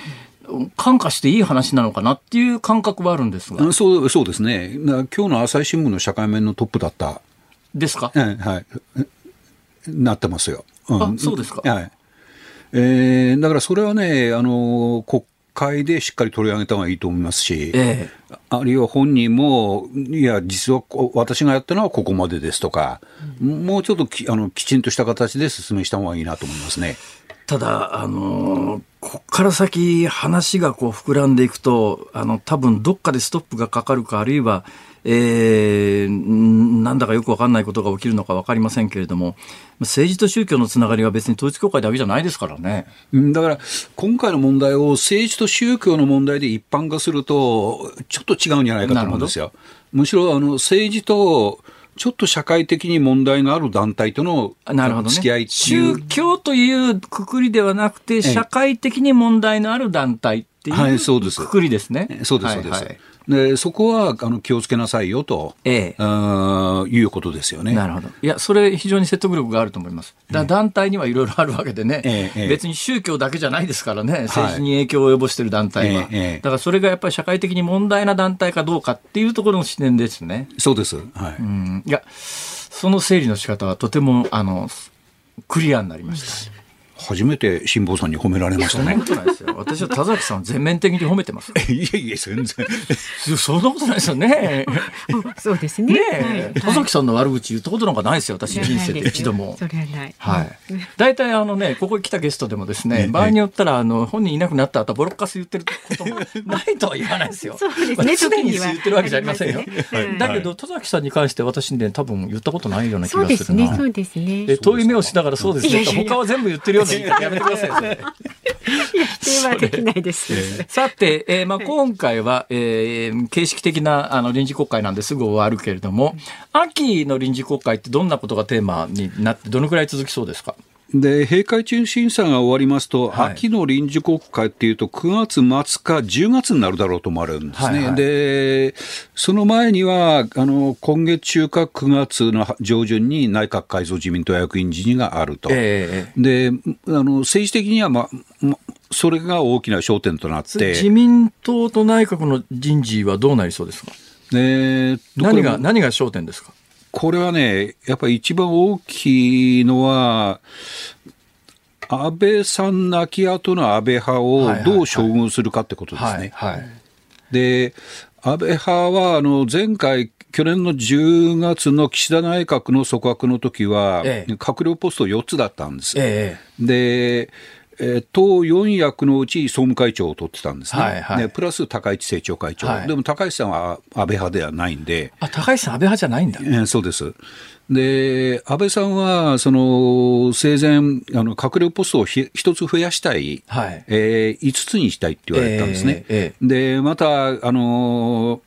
感化していい話なのかなっていう感覚はあるんですが。そうそうですね。今日の朝日新聞の社会面のトップだった。ですか、はい。なってますよ。うん、あ、そうですか。はい。えー、だからそれはね、あの、国会でしっかり取り上げた方がいいと思いますし、ええ、あるいは本人も、いや、実は私がやったのはここまでですとか、うん、もうちょっときあのきちんとした形で説明した方がいいなと思いますね。ただ、あのー、ここから先話がこう膨らんでいくと、あの、多分どっかでストップがかかるか、あるいは、えー、なんだかよくわかんないことが起きるのかわかりませんけれども、政治と宗教のつながりは別に統一教会だけじゃないですからね。だから、今回の問題を政治と宗教の問題で一般化すると、ちょっと違うんじゃないかと思うんですよ。むしろ、あの、政治と、ちょっと社会的に問題のある団体との付き合い、ね、宗教というくくりではなくて、社会的に問題のある団体っていうくくりですね。そうです、そうです。はいでそこはあの気をつけなさいよと、ええ、いうことですよね。なるほど。いや、それ非常に説得力があると思います。だ団体にはいろいろあるわけでね、ええ、別に宗教だけじゃないですからね、政治に影響を及ぼしている団体は、だからそれがやっぱり社会的に問題な団体かどうかっていうところの視点ですね。そうです。はい。うん。いや、その整理の仕方はとても、あの、クリアになりました。初めて辛坊さんに褒められましたね。そんなことないですよ。私は田崎さん全面的に褒めてます。いえいえ、全然。そんなことないですよね。そうですね。ね田崎さんの悪口言ったことなんかないですよ。私人生で一度も。それはない。はい。大体あのね、ここに来たゲストでもですね、場合によったら、あの、本人いなくなった後、ボロッカス言ってることもないとは言わないですよ。そうですね。常に言ってるわけじゃありませんよ。だけど、田崎さんに関して私ね、多分言ったことないような気がするな。そうですね。そうですね。遠い目をしながらそうですね。他は全部言ってるような言い方やめてください。否定はできないです。さて、えー、まあ今回は、えー、形式的なあの臨時国会なんですぐ終わるけれども、秋の臨時国会ってどんなことがテーマになってどのくらい続きそうですか？で、閉会中審査が終わりますと、はい、秋の臨時国会っていうと、9月末か10月になるだろうと思われるんですね。はいはい、で、その前には、あの、今月中か9月の上旬に内閣改造自民党役員人事があると。えー、で、あの、政治的には、ま、ま、それが大きな焦点となって。自民党と内閣の人事はどうなりそうですか？ね何が、何が焦点ですか？これはね、やっぱり一番大きいのは、安倍さん亡き後の安倍派をどう処遇するかってことですね。で、安倍派はあの前回、去年の10月の岸田内閣の組閣の時は、閣僚ポスト4つだったんです。ええ、でえー、党4役のうち総務会長を取ってたんですね、はいはい、プラス高市政調会長、はい、でも高市さんは安倍派ではないんで、あ高市さん、安倍派じゃないんだ、えー、そうです。で、安倍さんは、その、生前、あの、閣僚ポストを一つ増やしたい、はい、えー、5つにしたいって言われたんですね。えーえー、で、また、あの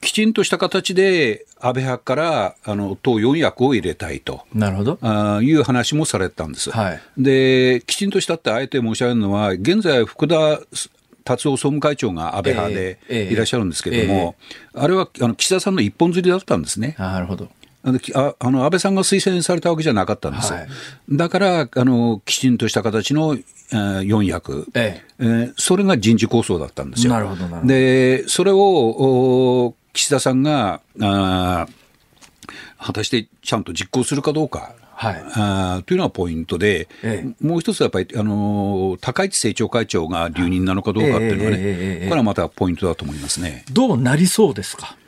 きちんとした形で安倍派からあの党4役を入れたいと。なるほど。あいう話もされたんです、はい、できちんとしたってあえて申し上げるのは、現在、福田達夫総務会長が安倍派でいらっしゃるんですけれども、えーえ。ー、あれはあの岸田さんの一本釣りだったんですね。なるほど。ああの安倍さんが推薦されたわけじゃなかったんです、はい、だからあのきちんとした形の4役、ええ。えー、それが人事構想だったんですよ。なるほどでそれを岸田さんがあ果たしてちゃんと実行するかどうか。はい、あというのがポイントで、ええ、もう一つはやっぱり、あの高市政調会長が留任なのかどうかっていうのがね、え、これはまたポイントだと思いますね。どうなりそうですか？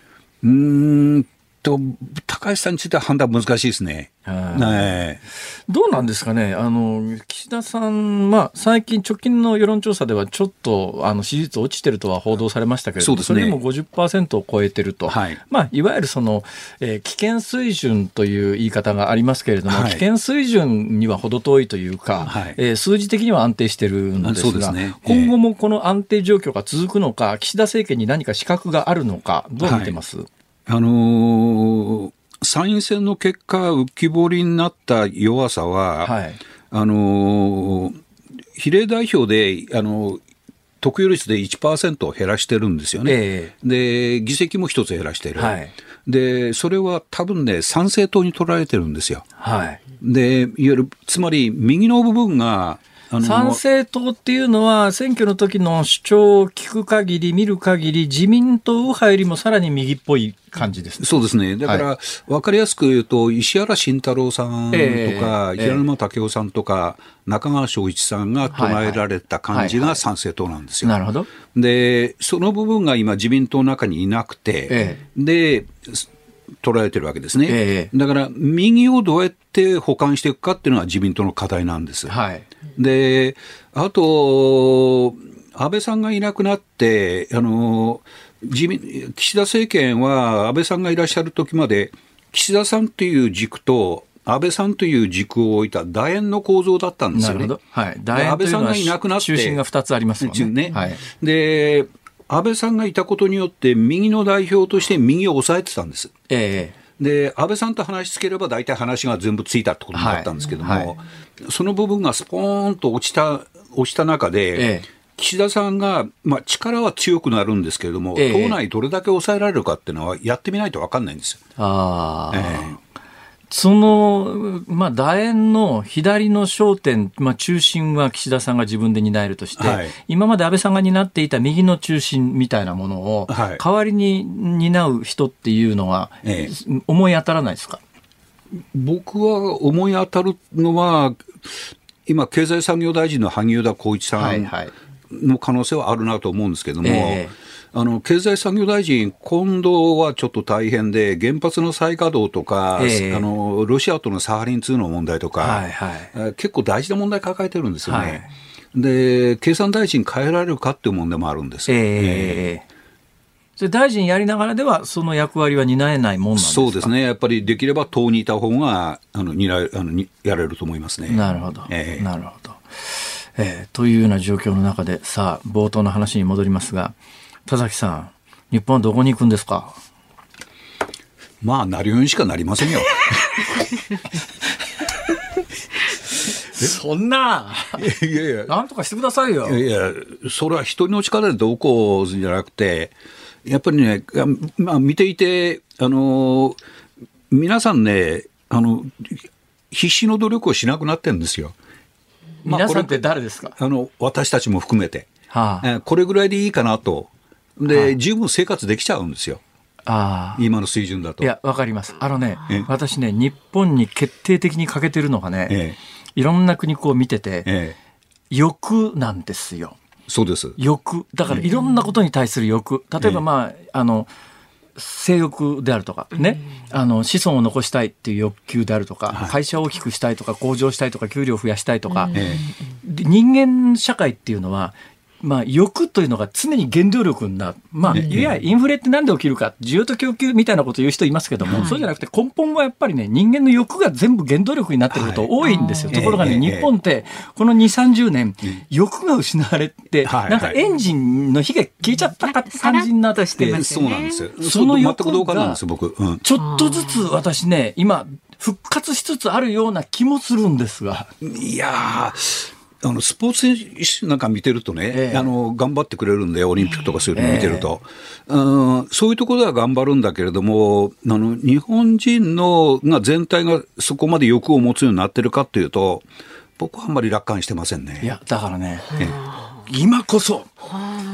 うんと、高橋さんについては判断難しいですね。ねどうなんですかね、あの岸田さん、まあ、最近、直近の世論調査では、ちょっとあの支持率落ちてるとは報道されましたけれども、そ、ね,、れでも50%を超えてると、はい。まあ、いわゆるその、えー、危険水準という言い方がありますけれども、はい、危険水準には程遠いというか、はい、えー、数字的には安定してるんですが、ねえー、今後もこの安定状況が続くのか、岸田政権に何か資格があるのか、どう見てます、はいあのー、参院選の結果、浮き彫りになった弱さは、はい、あのー、比例代表で、あのー、得票率で1%を減らしてるんですよね。えー、で、議席も一つ減らしてる。はい、で、それは多分ね、参政党に取られてるんですよ。はい、で、いわゆる、つまり右の部分が、参政党っていうのは、選挙の時の主張を聞く限り、見る限り、自民党右派よりもさらに右っぽい感じです、ね、そうですね。だから、分かりやすく言うと、石原慎太郎さんとか、平沼武夫さんとか、中川昭一さんが唱えられた感じが参政党なんですよ。なるほど。で、その部分が今、自民党の中にいなくて、で、捉えてるわけですね、えだから右をどうやって補完していくかっていうのが自民党の課題なんです。はい、であと、安倍さんがいなくなって、あの自民岸田政権は安倍さんがいらっしゃる時まで、岸田さんという軸と、安倍さんという軸を置いた楕円の構造だったんですよね。はい、安倍さんがいなくなって。中心が2つありますね。ねはい、で安倍さんがいたことによって、右の代表として右を抑えてたんです。ええ、で安倍さんと話しつければ、大体話が全部ついたってことになったんですけども、はいはい、その部分がスポーンと落ちた落ちた中で、ええ、岸田さんが、まあ、力は強くなるんですけれども、え、党内どれだけ抑えられるかっていうのは、やってみないと分かんないんですよ。あえその、まあ、楕円の左の焦点、まあ、中心は岸田さんが自分で担えるとして、はい、今まで安倍さんが担っていた右の中心みたいなものを、代わりに担う人っていうのは、思い当たらないですか、僕は思い当たるのは、今、経済産業大臣の萩生田光一さんの可能性はあるなと思うんですけども、えーあの経済産業大臣、今度はちょっと大変で、原発の再稼働とか、えー、あのロシアとのサハリン2の問題とか、はいはい、結構大事な問題抱えてるんですよね。はい、で、経産大臣変えられるかっていう問題もあるんです。えー、えーそれ大臣やりながらでは、その役割は担えないもんなんですそうですね、やっぱりできれば党にいた方があの担あのやれると思いますね。なるほど、えー、なるほど、えー。というような状況の中で、さあ、冒頭の話に戻りますが、田崎さん、日本はどこに行くんですか？まあ、なるようにしかなりませんよ。そんな、いやいや、なんとかしてくださいよ。いやいや、それは一人の力でどうこうじゃなくて、やっぱりね、まあ、見ていて、あの、皆さんね、あの、必死の努力をしなくなってるんですよ。まあ、皆さんって誰ですか？あの、私たちも含めて。はあ、これぐらいでいいかなと。で、十分生活できちゃうんですよ。あ今の水準だと。いや、わかります。あのね、私ね、日本に決定的に欠けてるのがね、ええ、いろんな国こう見てて、え、欲なんですよ。そうです。欲。だからいろんなことに対する欲。例えばまあ、あの、性欲であるとか、ね、あの子孫を残したいっていう欲求であるとか、はい、会社を大きくしたいとか向上したいとか給料を増やしたいとか、人間社会っていうのはまあ、欲というのが常に原動力になる。まあ、いや、インフレってなんで起きるか、需要と供給みたいなことを言う人いますけども、はい、そうじゃなくて根本はやっぱりね、人間の欲が全部原動力になってること多いんですよ。はい、ところがね、日本って、この2、30年、欲が失われて、なんかエンジンの火が消えちゃったか感じになって、そうなんですよ。その欲が、ちょっとずつ私ね、今、復活しつつあるような気もするんですが。いやー、あのスポーツ選手なんか見てるとね、ええ、あの頑張ってくれるんで、オリンピックとかそういうの見てると、えうん、そういうところでは頑張るんだけれども、あの日本人のが全体がそこまで欲を持つようになってるかというと、僕はあんまり楽観してませんね。いや、だからね、今こそ、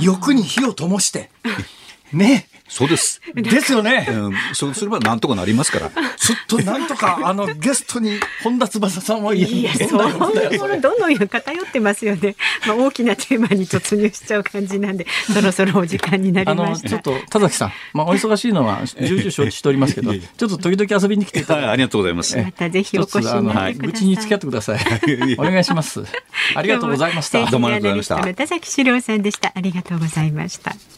欲に火を灯して、ね、そうです。ですよね。うん、そうすればなんとかなりますから。ちょっとなんとか、あの、ゲストに本田翼さんをいや、そう、どのよう偏ってますよね。まあ、大きなテーマに突入しちゃう感じなんで、そろそろお時間になりました。ちょっと、田崎さん、まあ、お忙しいのは重々承知しておりますけど、ちょっと時々遊びに来ていただいて。ありがとうございます。またぜひお越しになってください。うちに付き合ってください。お願いします。ありがとうございました。どうもありがとうございました。田崎史郎さんでした。ありがとうございました。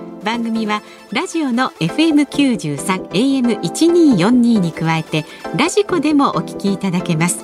番組はラジオの FM93 AM1242 に加えてラジコでもお聞きいただけます。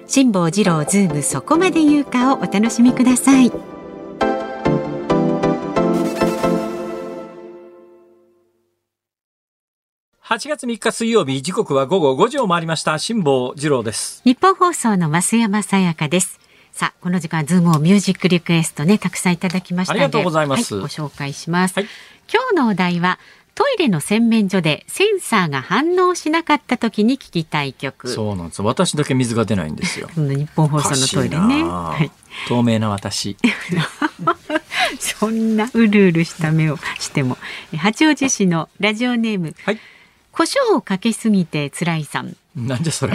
辛坊治郎ズームそこまで言うかをお楽しみください。8月3日水曜日時刻は午後5時を回りました。辛坊治郎です。ニッポン放送の増山さやかです。さあこの時間ズームオンミュージックリクエストねたくさんいただきましたありがとうございます、はい、ご紹介します、はい、今日のお題はトイレの洗面所でセンサーが反応しなかった時に聞きたい曲。そうなんです。私だけ水が出ないんですよ。ニッポン放送のトイレね、はい、透明な私。そんなうるうるした目をしても。八王子市のラジオネーム、はい。胡椒をかけすぎて辛いさん。なんでそれ。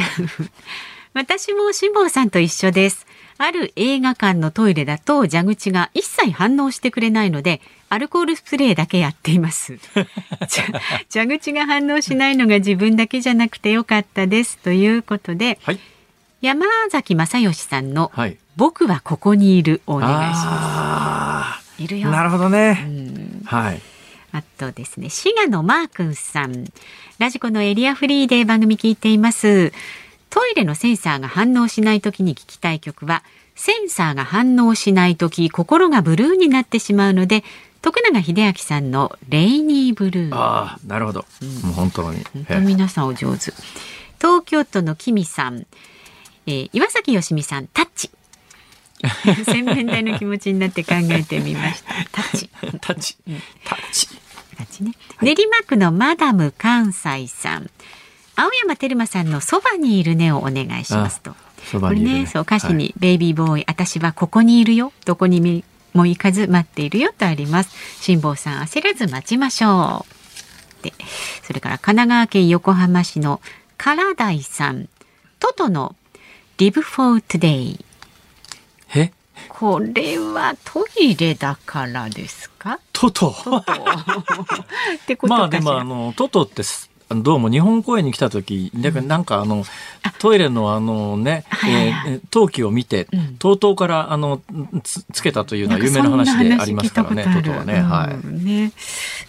私も辛坊さんと一緒です。ある映画館のトイレだと蛇口が一切反応してくれないので、アルコールスプレーだけやっています。蛇口が反応しないのが自分だけじゃなくてよかったですということで、はい、山崎正義さんの、はい、僕はここにいるお願いします。いるよ。なるほどね。はい。あとですね、滋賀のマー君さん。ラジコのエリアフリーで番組聞いています。トイレのセンサーが反応しないときに聞きたい曲は、センサーが反応しないとき、心がブルーになってしまうので、徳永英明さんのレイニーブルー。ああ、なるほど。うん、もう本当に。本当皆さんお上手。東京都のキミさん、えー、岩崎よしみさん、タッチ。洗面台の気持ちになって考えてみました。タッチ。タッチ。タッチ。タッチね。練馬区のマダム関西さん。青山テルマさんのそばにいるねをお願いしますと。そばにいるね。ねそう歌詞に、はい、ベイビーボーイ、私はここにいるよ。どこにも行かず待っているよとあります。辛坊さん焦らず待ちましょう。で、それから神奈川県横浜市の唐大さん。トトの Live for Today。え？これはトイレだからですか？トト？ってことまあでもあのトトってどうも日本公演に来た時なんかあの、トイレのあのね、え陶器を見て、とうからあのつつけたというのは有名な話でありますからねトトはね,、はい、ね。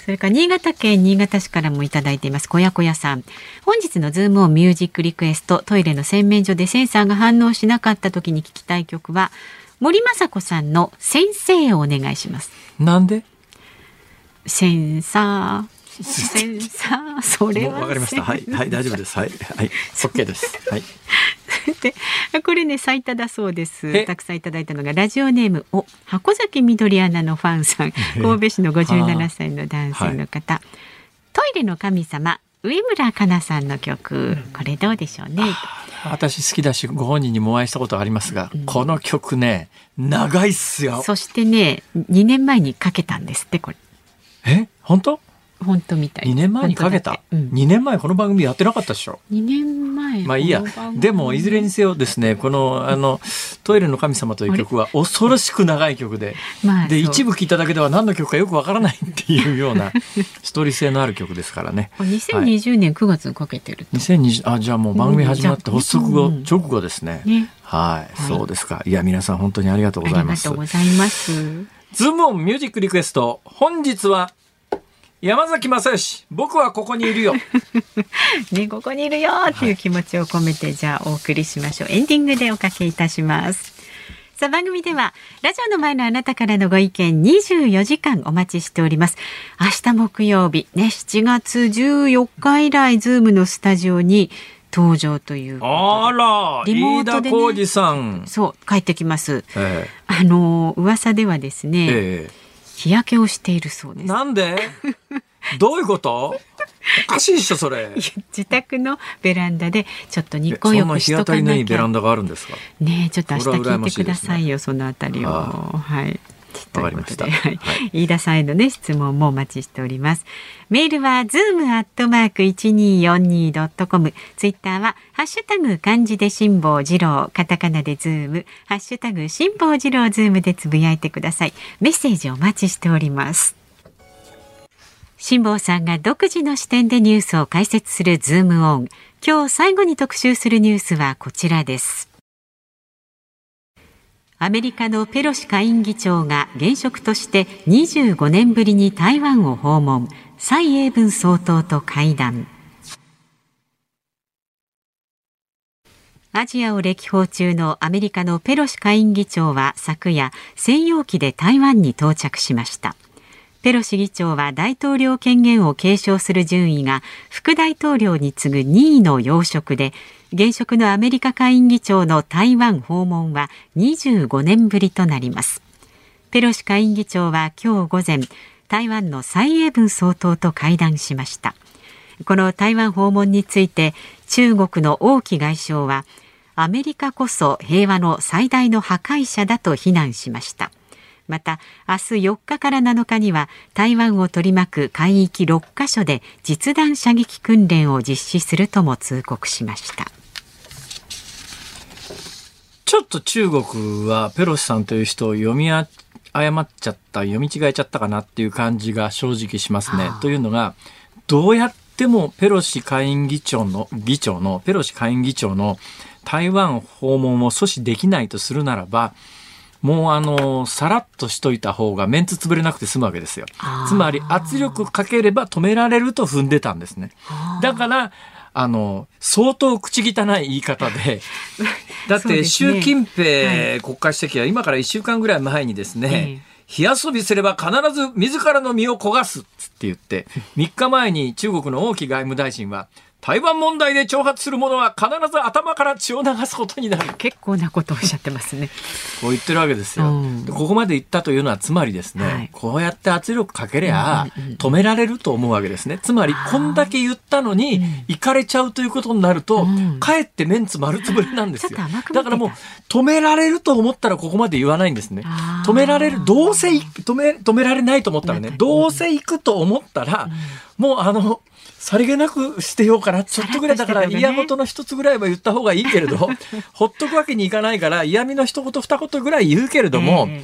それから新潟県新潟市からもいただいています小屋小屋さん。本日のズームオンミュージックリクエストトイレの洗面所でセンサーが反応しなかった時に聞きたい曲は森昌子さんの先生をお願いします。なんで？センサーセンサーそれはわかりました。はい。はい大丈夫です。はい。はい。オッケーです。はい。で これね最多だそうです。たくさんいただいたのがラジオネームお箱崎みどりアナのファンさん。神戸市の57歳の男性の方、はい、トイレの神様上村かなさんの曲。これどうでしょうね。私好きだしご本人にもお会いしたことありますが、うん、この曲ね長いっすよ。そしてね2年前にかけたんですってこれ。え？本当？本当みたい。2年前にかけた、うん、2年前この番組やってなかったでしょ？2年前。まあいいや。でもいずれにせよですねこのあの「トイレの神様」という曲は恐ろしく長い曲で。まあ、で一部聴いただけでは何の曲かよくわからないっていうような ストーリー性のある曲ですからね。2020年9月にかけてると、はい、2020あじゃあもう番組始まって発足後、直後ですね、ね、はい、そうですか。いや皆さん本当にありがとうございます。ありがとうございます。ズームオンミュージックリクエスト。本日は山崎正義僕はここにいるよ。ねここにいるよっていう気持ちを込めて、はい、じゃあお送りしましょう。エンディングでおかけいたします。さあ番組ではラジオの前のあなたからのご意見24時間お待ちしております。明日木曜日ね7月14日以来ズームのスタジオに登場というあらリモートで、ね、さん。そう帰ってきます、えー、あの噂ではですね、えー日焼けをしているそうです。なんで？どういうこと？おかしいでしょそれ。自宅のベランダでちょっと日光浴しとかなきゃ。そんな日当たりのいいベランダがあるんですか？ねちょっと明日聞いてくださいよ、ね、そのあたりを。はいわかりました。はい、飯田さんへのね質問もお待ちしております。メールはズームアットマーク一二四二ドットコム。ツイッターはハッシュタグ漢字で辛坊治郎、カタカナでズーム、ハッシュタグ辛坊治郎ズームでつぶやいてください。メッセージお待ちしております。辛坊さんが独自の視点でニュースを解説するズームオン。今日最後に特集するニュースはこちらです。アメリカのペロシ下院議長が現職として25年ぶりに台湾を訪問。蔡英文総統と会談。アジアを歴訪中のアメリカのペロシ下院議長は昨夜専用機で台湾に到着しました。ペロシ議長は大統領権限を継承する順位が副大統領に次ぐ2位の要職で現職のアメリカ下院議長の台湾訪問は25年ぶりとなります。ペロシ下院議長は今日午前台湾の蔡英文総統と会談しました。この台湾訪問について中国の王毅外相はアメリカこそ平和の最大の破壊者だと非難しました。また明日4日から7日には台湾を取り巻く海域6カ所で実弾射撃訓練を実施するとも通告しましたちょっと中国はペロシさんという人を読み誤っちゃった読み違えちゃったかなっていう感じが正直しますね。というのがどうやってもペロシ下院議長の議長のペロシ下院議長の台湾訪問を阻止できないとするならばもうあの、さらっとしといた方がメンツ潰れなくて済むわけですよ。つまり圧力かければ止められると踏んでたんですね。だから、あの、相当口汚い言い方で、だって習近平国家主席は今から1週間ぐらい前にですね、火遊びすれば必ず自らの身を焦がすって言って、3日前に中国の王毅外務大臣は、台湾問題で挑発する者は必ず頭から血を流すことになる。結構なことをおっしゃってますね。こう言ってるわけですよ。うん、ここまで言ったというのはつまりですね、はい、こうやって圧力かけりゃ止められると思うわけですね。つまりこんだけ言ったのに行かれちゃうということになると、うん、かえってメンツ丸つぶれなんですよ。だからもう止められると思ったらここまで言わないんですね。止められる、どうせ止め止められないと思ったらね、どうせ行くと思ったら、もうあの、さりげなくしてようかな。ちょっとぐらいだから嫌事の一つぐらいは言った方がいいけれど、ほっとくわけにいかないから嫌味の一言二言ぐらい言うけれども、えー、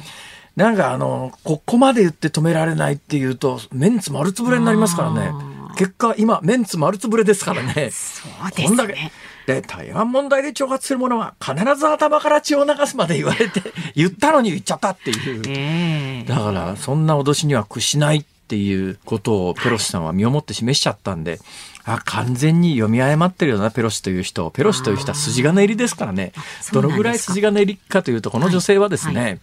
なんかあの、ここまで言って止められないっていうと、メンツ丸つぶれになりますからね。結果、今、メンツ丸つぶれですからね。そうですね。こんだけ。で、台湾問題で挑発する者は必ず頭から血を流すまで言われて、言ったのに言っちゃったっていう。えー、だから、そんな脅しには屈しないっていうことをペロシさんは身をもって示しちゃったんで、あ完全に読み誤ってるよな、ペロシという人。ペロシという人は筋金入りですからね。どのぐらい筋金入りかというと、この女性はですね、はい。はい、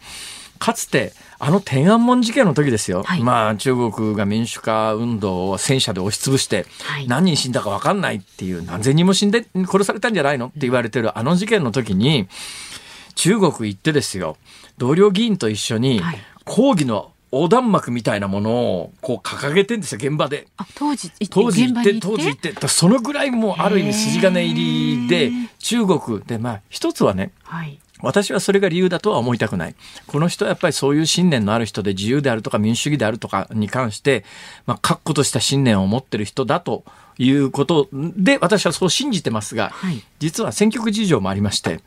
かつて、あの天安門事件の時ですよ。はい、まあ、中国が民主化運動を戦車で押しつぶして、何人死んだか分かんないっていう、何千人も死んで、殺されたんじゃないの？って言われてるあの事件の時に、中国行ってですよ、同僚議員と一緒に、抗議の横断幕みたいなものをこう掲げてんですよ現場で。当時当時行って当時行って。そのぐらいもうある意味筋金入りで中国でまあ一つはね、はい、私はそれが理由だとは思いたくない。この人はやっぱりそういう信念のある人で自由であるとか民主主義であるとかに関して、まあ、確固とした信念を持ってる人だということで、私はそう信じてますが、はい、実は選挙区事情もありまして、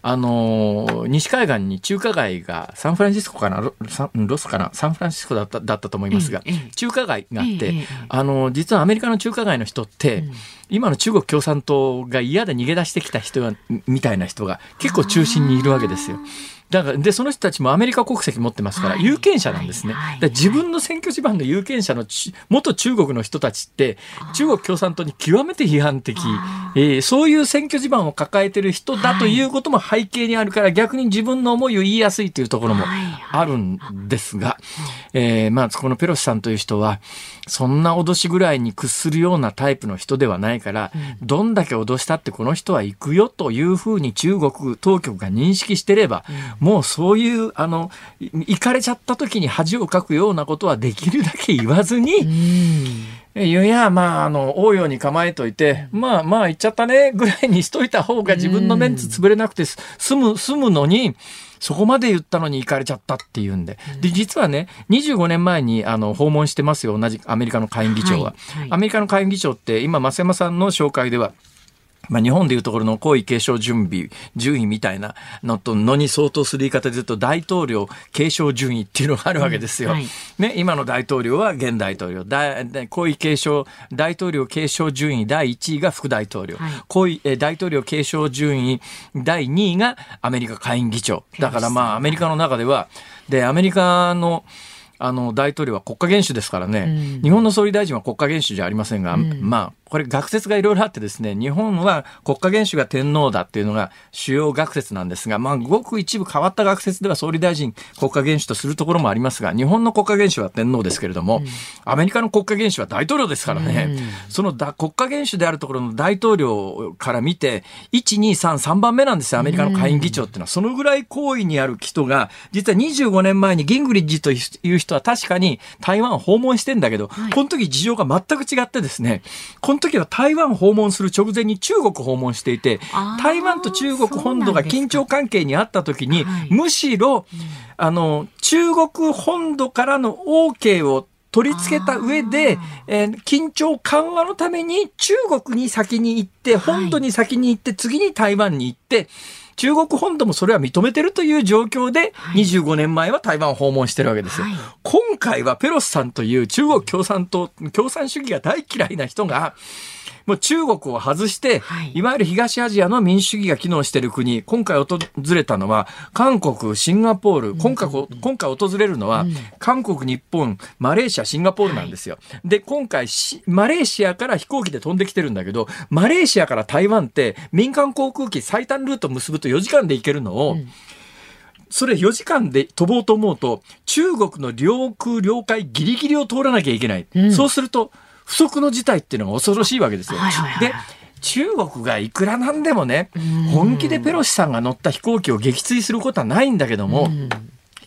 あの西海岸に中華街がサンフランシスコかなロスかなサンフランシスコだっただったと思いますが、ええ、中華街があって、え、あの実はアメリカの中華街の人って、うん、今の中国共産党が嫌で逃げ出してきた人みたいな人が結構中心にいるわけですよ。だからでその人たちもアメリカ国籍持ってますから、有権者なんですね、自分の選挙地盤の有権者の元中国の人たちって中国共産党に極めて批判的、えー、そういう選挙地盤を抱えてる人だということも背景にあるから、逆に自分の思いを言いやすいというところもあるんですが、えー、まあこのペロシさんという人はそんな脅しぐらいに屈するようなタイプの人ではないから、どんだけ脅したってこの人は行くよというふうに中国当局が認識してれば、もうそういう、あの、行かれちゃった時に恥をかくようなことはできるだけ言わずに、いやまあ、あの、応用に構えといて、まあまあ、行っちゃったね、ぐらいにしといた方が自分のメンツ潰れなくて済む、済むのに、そこまで言ったのに行かれちゃったっていうんで。で、実はね、25年前にあの訪問してますよ、同じアメリカの下院議長は。はいはい、アメリカの下院議長って、今、増山さんの紹介では、まあ、日本でいうところの皇位継承準備、順位みたいなのと、のに相当する言い方で言うと、大統領継承順位っていうのがあるわけですよ。うんはい、ね、今の大統領は現大統領。皇位継承、大統領継承順位第1位が副大統領。はい、皇位、え大統領継承順位第2位がアメリカ下院議長。だからまあ、アメリカの中では、で、アメリカの、あの大統領は国家元首ですからね、うん、日本の総理大臣は国家元首じゃありませんが、うん、まあこれ学説がいろいろあってですね、日本は国家元首が天皇だっていうのが主要学説なんですが、まあ、ごく一部変わった学説では総理大臣国家元首とするところもありますが、日本の国家元首は天皇ですけれども、うん、アメリカの国家元首は大統領ですからね、うん、そのだ国家元首であるところの大統領から見て、1、2、3、3番目なんですよ、アメリカの下院議長っていうのは。そのぐらい行為にある人が、実は25年前にギングリッジという人は確かに台湾を訪問してんだけど、はい、この時事情が全く違ってですね、この時は台湾訪問する直前に中国訪問していて、台湾と中国本土が緊張関係にあった時に、むしろ、あの、中国本土からの OK を取り付けた上で、えー、緊張緩和のために中国に先に行って、本土に先に行って、次に台湾に行って、中国本土もそれは認めてるという状況で、25年前は台湾を訪問してるわけですよ。はい、今回はペロスさんという中国共産党、共産主義が大嫌いな人が、もう中国を外して、はい、いわゆる東アジアの民主主義が機能している国、今回訪れたのは、韓国、シンガポール、今回、今回訪れるのは、韓国、日本、マレーシア、シンガポールなんですよ。はい、で、今回、マレーシアから飛行機で飛んできてるんだけど、マレーシアから台湾って民間航空機最短ルート結ぶと4時間で行けるのを、うん。それ4時間で飛ぼうと思うと、中国の領空、領海ギリギリを通らなきゃいけない。うん、そうすると、不測の事態っていうのが恐ろしいわけですよ。はいはいはい、で中国がいくらなんでもね本気でペロシさんが乗った飛行機を撃墜することはないんだけども。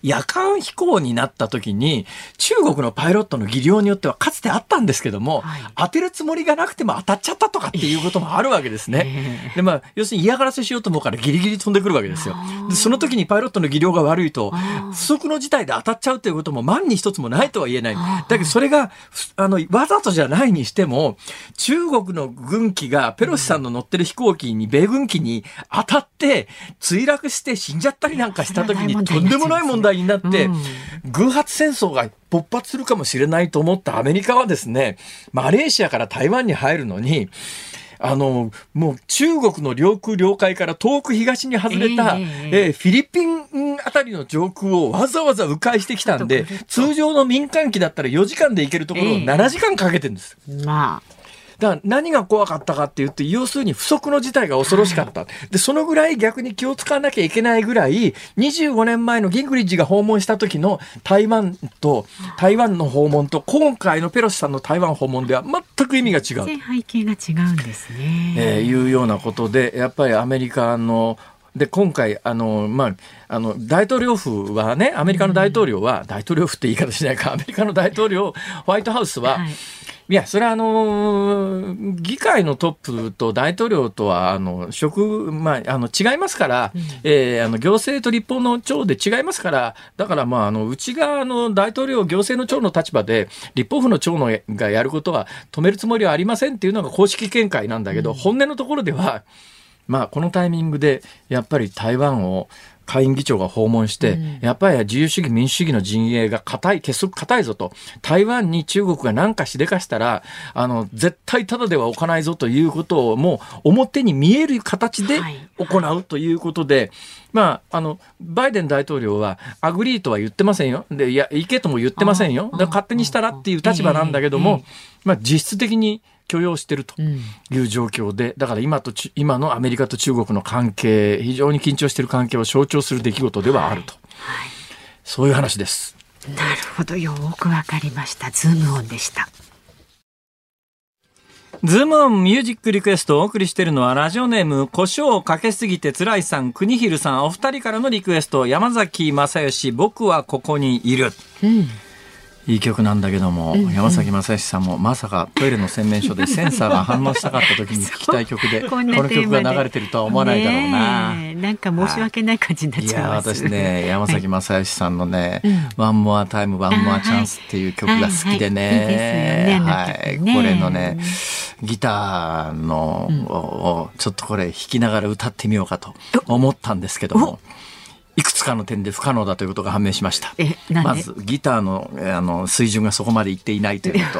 夜間飛行になった時に中国のパイロットの技量によってはかつてあったんですけども、はい、当てるつもりがなくても当たっちゃったとかっていうこともあるわけですね。でまあ要するに嫌がらせしようと思うからギリギリ飛んでくるわけですよ。でその時にパイロットの技量が悪いと不測の事態で当たっちゃうということも万に一つもないとは言えない。だけどそれがあのわざとじゃないにしても中国の軍機がペロシさんの乗ってる飛行機に米軍機に当たって墜落して死んじゃったりなんかした時にとんでもない問題態になって、偶発戦争が勃発するかもしれないと思ったアメリカはですね、マレーシアから台湾に入るのに、あの、もう中国の領空領海から遠く東に外れた、えー、えー、フィリピンあたりの上空をわざわざ迂回してきたんで、通常の民間機だったら4時間で行けるところを7時間かけてるんです。えー、まあ。だから何が怖かったかって言って、要するに不測の事態が恐ろしかった。で、そのぐらい逆に気を使わなきゃいけないぐらい、25年前のギングリッジが訪問した時の台湾と、台湾の訪問と、今回のペロシさんの台湾訪問では全く意味が違う。背景が違うんですね。えー、いうようなことで、やっぱりアメリカので今回あの、まあ、あの大統領府はねアメリカの大統領は、大統領府って言い方しないか アメリカの大統領ホワイトハウスは、はい。いや、それはあの、議会のトップと大統領とは、あの、職、まあ、あの、違いますから、うん、えー、あの、行政と立法の長で違いますから、だから、まあ、あの、内側の大統領、行政の長の立場で、立法府の長のがやることは止めるつもりはありませんっていうのが公式見解なんだけど、うん、本音のところでは、まあ、このタイミングで、やっぱり台湾を、下院議長が訪問して、うん、やっぱり自由主義民主主義の陣営が硬い、結束硬いぞと、台湾に中国が何かしでかしたら、あの、絶対ただでは置かないぞということをもう表に見える形で行うということで、はいはいまあ、あの、バイデン大統領は、 agree とは言ってませんよ。で、いや、行けとも言ってませんよ。だ勝手にしたらっていう立場なんだけども、まあ、実質的に許容しているという状況で、だから今と今のアメリカと中国の関係非常に緊張している関係を象徴する出来事ではあると、はい、そういう話です。なるほど。よくわかりました。ズームオンでした。ズームオンミュージックリクエストをお送りしているのはラジオネーム胡椒をかけすぎてつらいさん国広さんお二人からのリクエスト山崎まさよし僕はここにいる、うんいい曲なんだけども、うんうん、山崎まさよしさんもまさかトイレの洗面所でセンサーが反応しなかった時に 聞きたい曲でこの曲が流れてるとは思わないだろうな。なんか申し訳ない感じになっちゃいます、いや私ね山崎正義さんのね「ワンモアタイムワンモアチャンス」っていう曲が好きでね、はい、これのねギターの、をちょっとこれ弾きながら歌ってみようかと思ったんですけども。いくつかの点で不可能だということが判明しました。まずギターのあの水準がそこまでいっていないというこ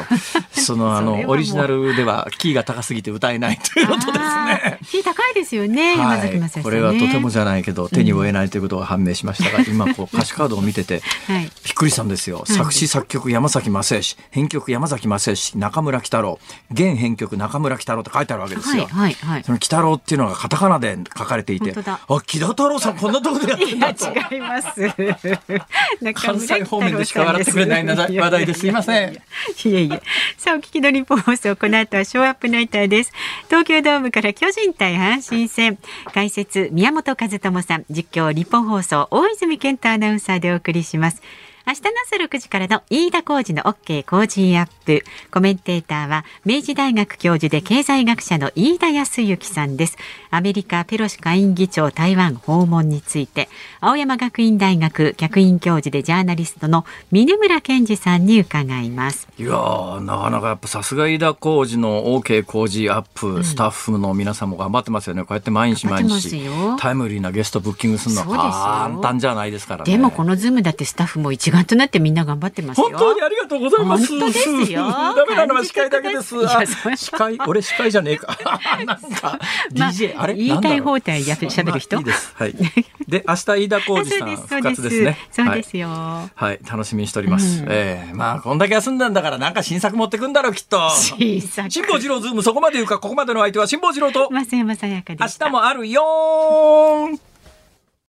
と、そのあのオリジナルではキーが高すぎて歌えないということですね。キー高いですよね。はい、ね、これはとてもじゃないけど手に負えないということが判明しましたが、うん、今こう歌詞カードを見てて、はい、びっくりしたんですよ。作詞作曲山崎正義、編曲山崎正義、中村喜太郎、現編曲中村喜太郎って書いてあるわけですよ。はいはいはい、その喜太郎っていうのがカタカナで書かれていて、あ木田太郎さんこんなところでやってんだと。違います。関西方面でしか笑ってくれない話題ですいません。いえいえ。さあ、お聞きの日本放送、この後はショーアップナイターです。東京ドームから巨人対阪神戦。解説、宮本和智さん、実況、日本放送、大泉健太アナウンサーでお送りします。明日の朝6時からの飯田浩二の OK 工事アップ。コメンテーターは明治大学教授で経済学者の飯田康之さんです。アメリカペロシ下院議長台湾訪問について、青山学院大学客員教授でジャーナリストの峯村健司さんに伺います。いやなかなかやっぱさすが飯田浩二の OK 工事アップ、うん、スタッフの皆さんも頑張ってますよね。こうやって毎日毎日タイムリーなゲストブッキングするのは簡単じゃないですからね。でもこのズームだってスタッフも一丸となってみんな頑張ってます本当にありがとうございます。本当ですよ。ダメなのは司会だけです。司会、俺司会じゃねえか。なんか、DJ、あれ？言いたい放題やしゃべる人、いいです。はい。で、明日飯田浩二さん復活ですね。そうですよ、はい。楽しみにしております。ええまあ、こんだけ休んだんだから、なんか新作持ってくんだろう、きっと。新作。辛坊治郎ズーム、そこまで言うか、ここまでの相手は辛坊治郎と。増山さやかで明日もあるよ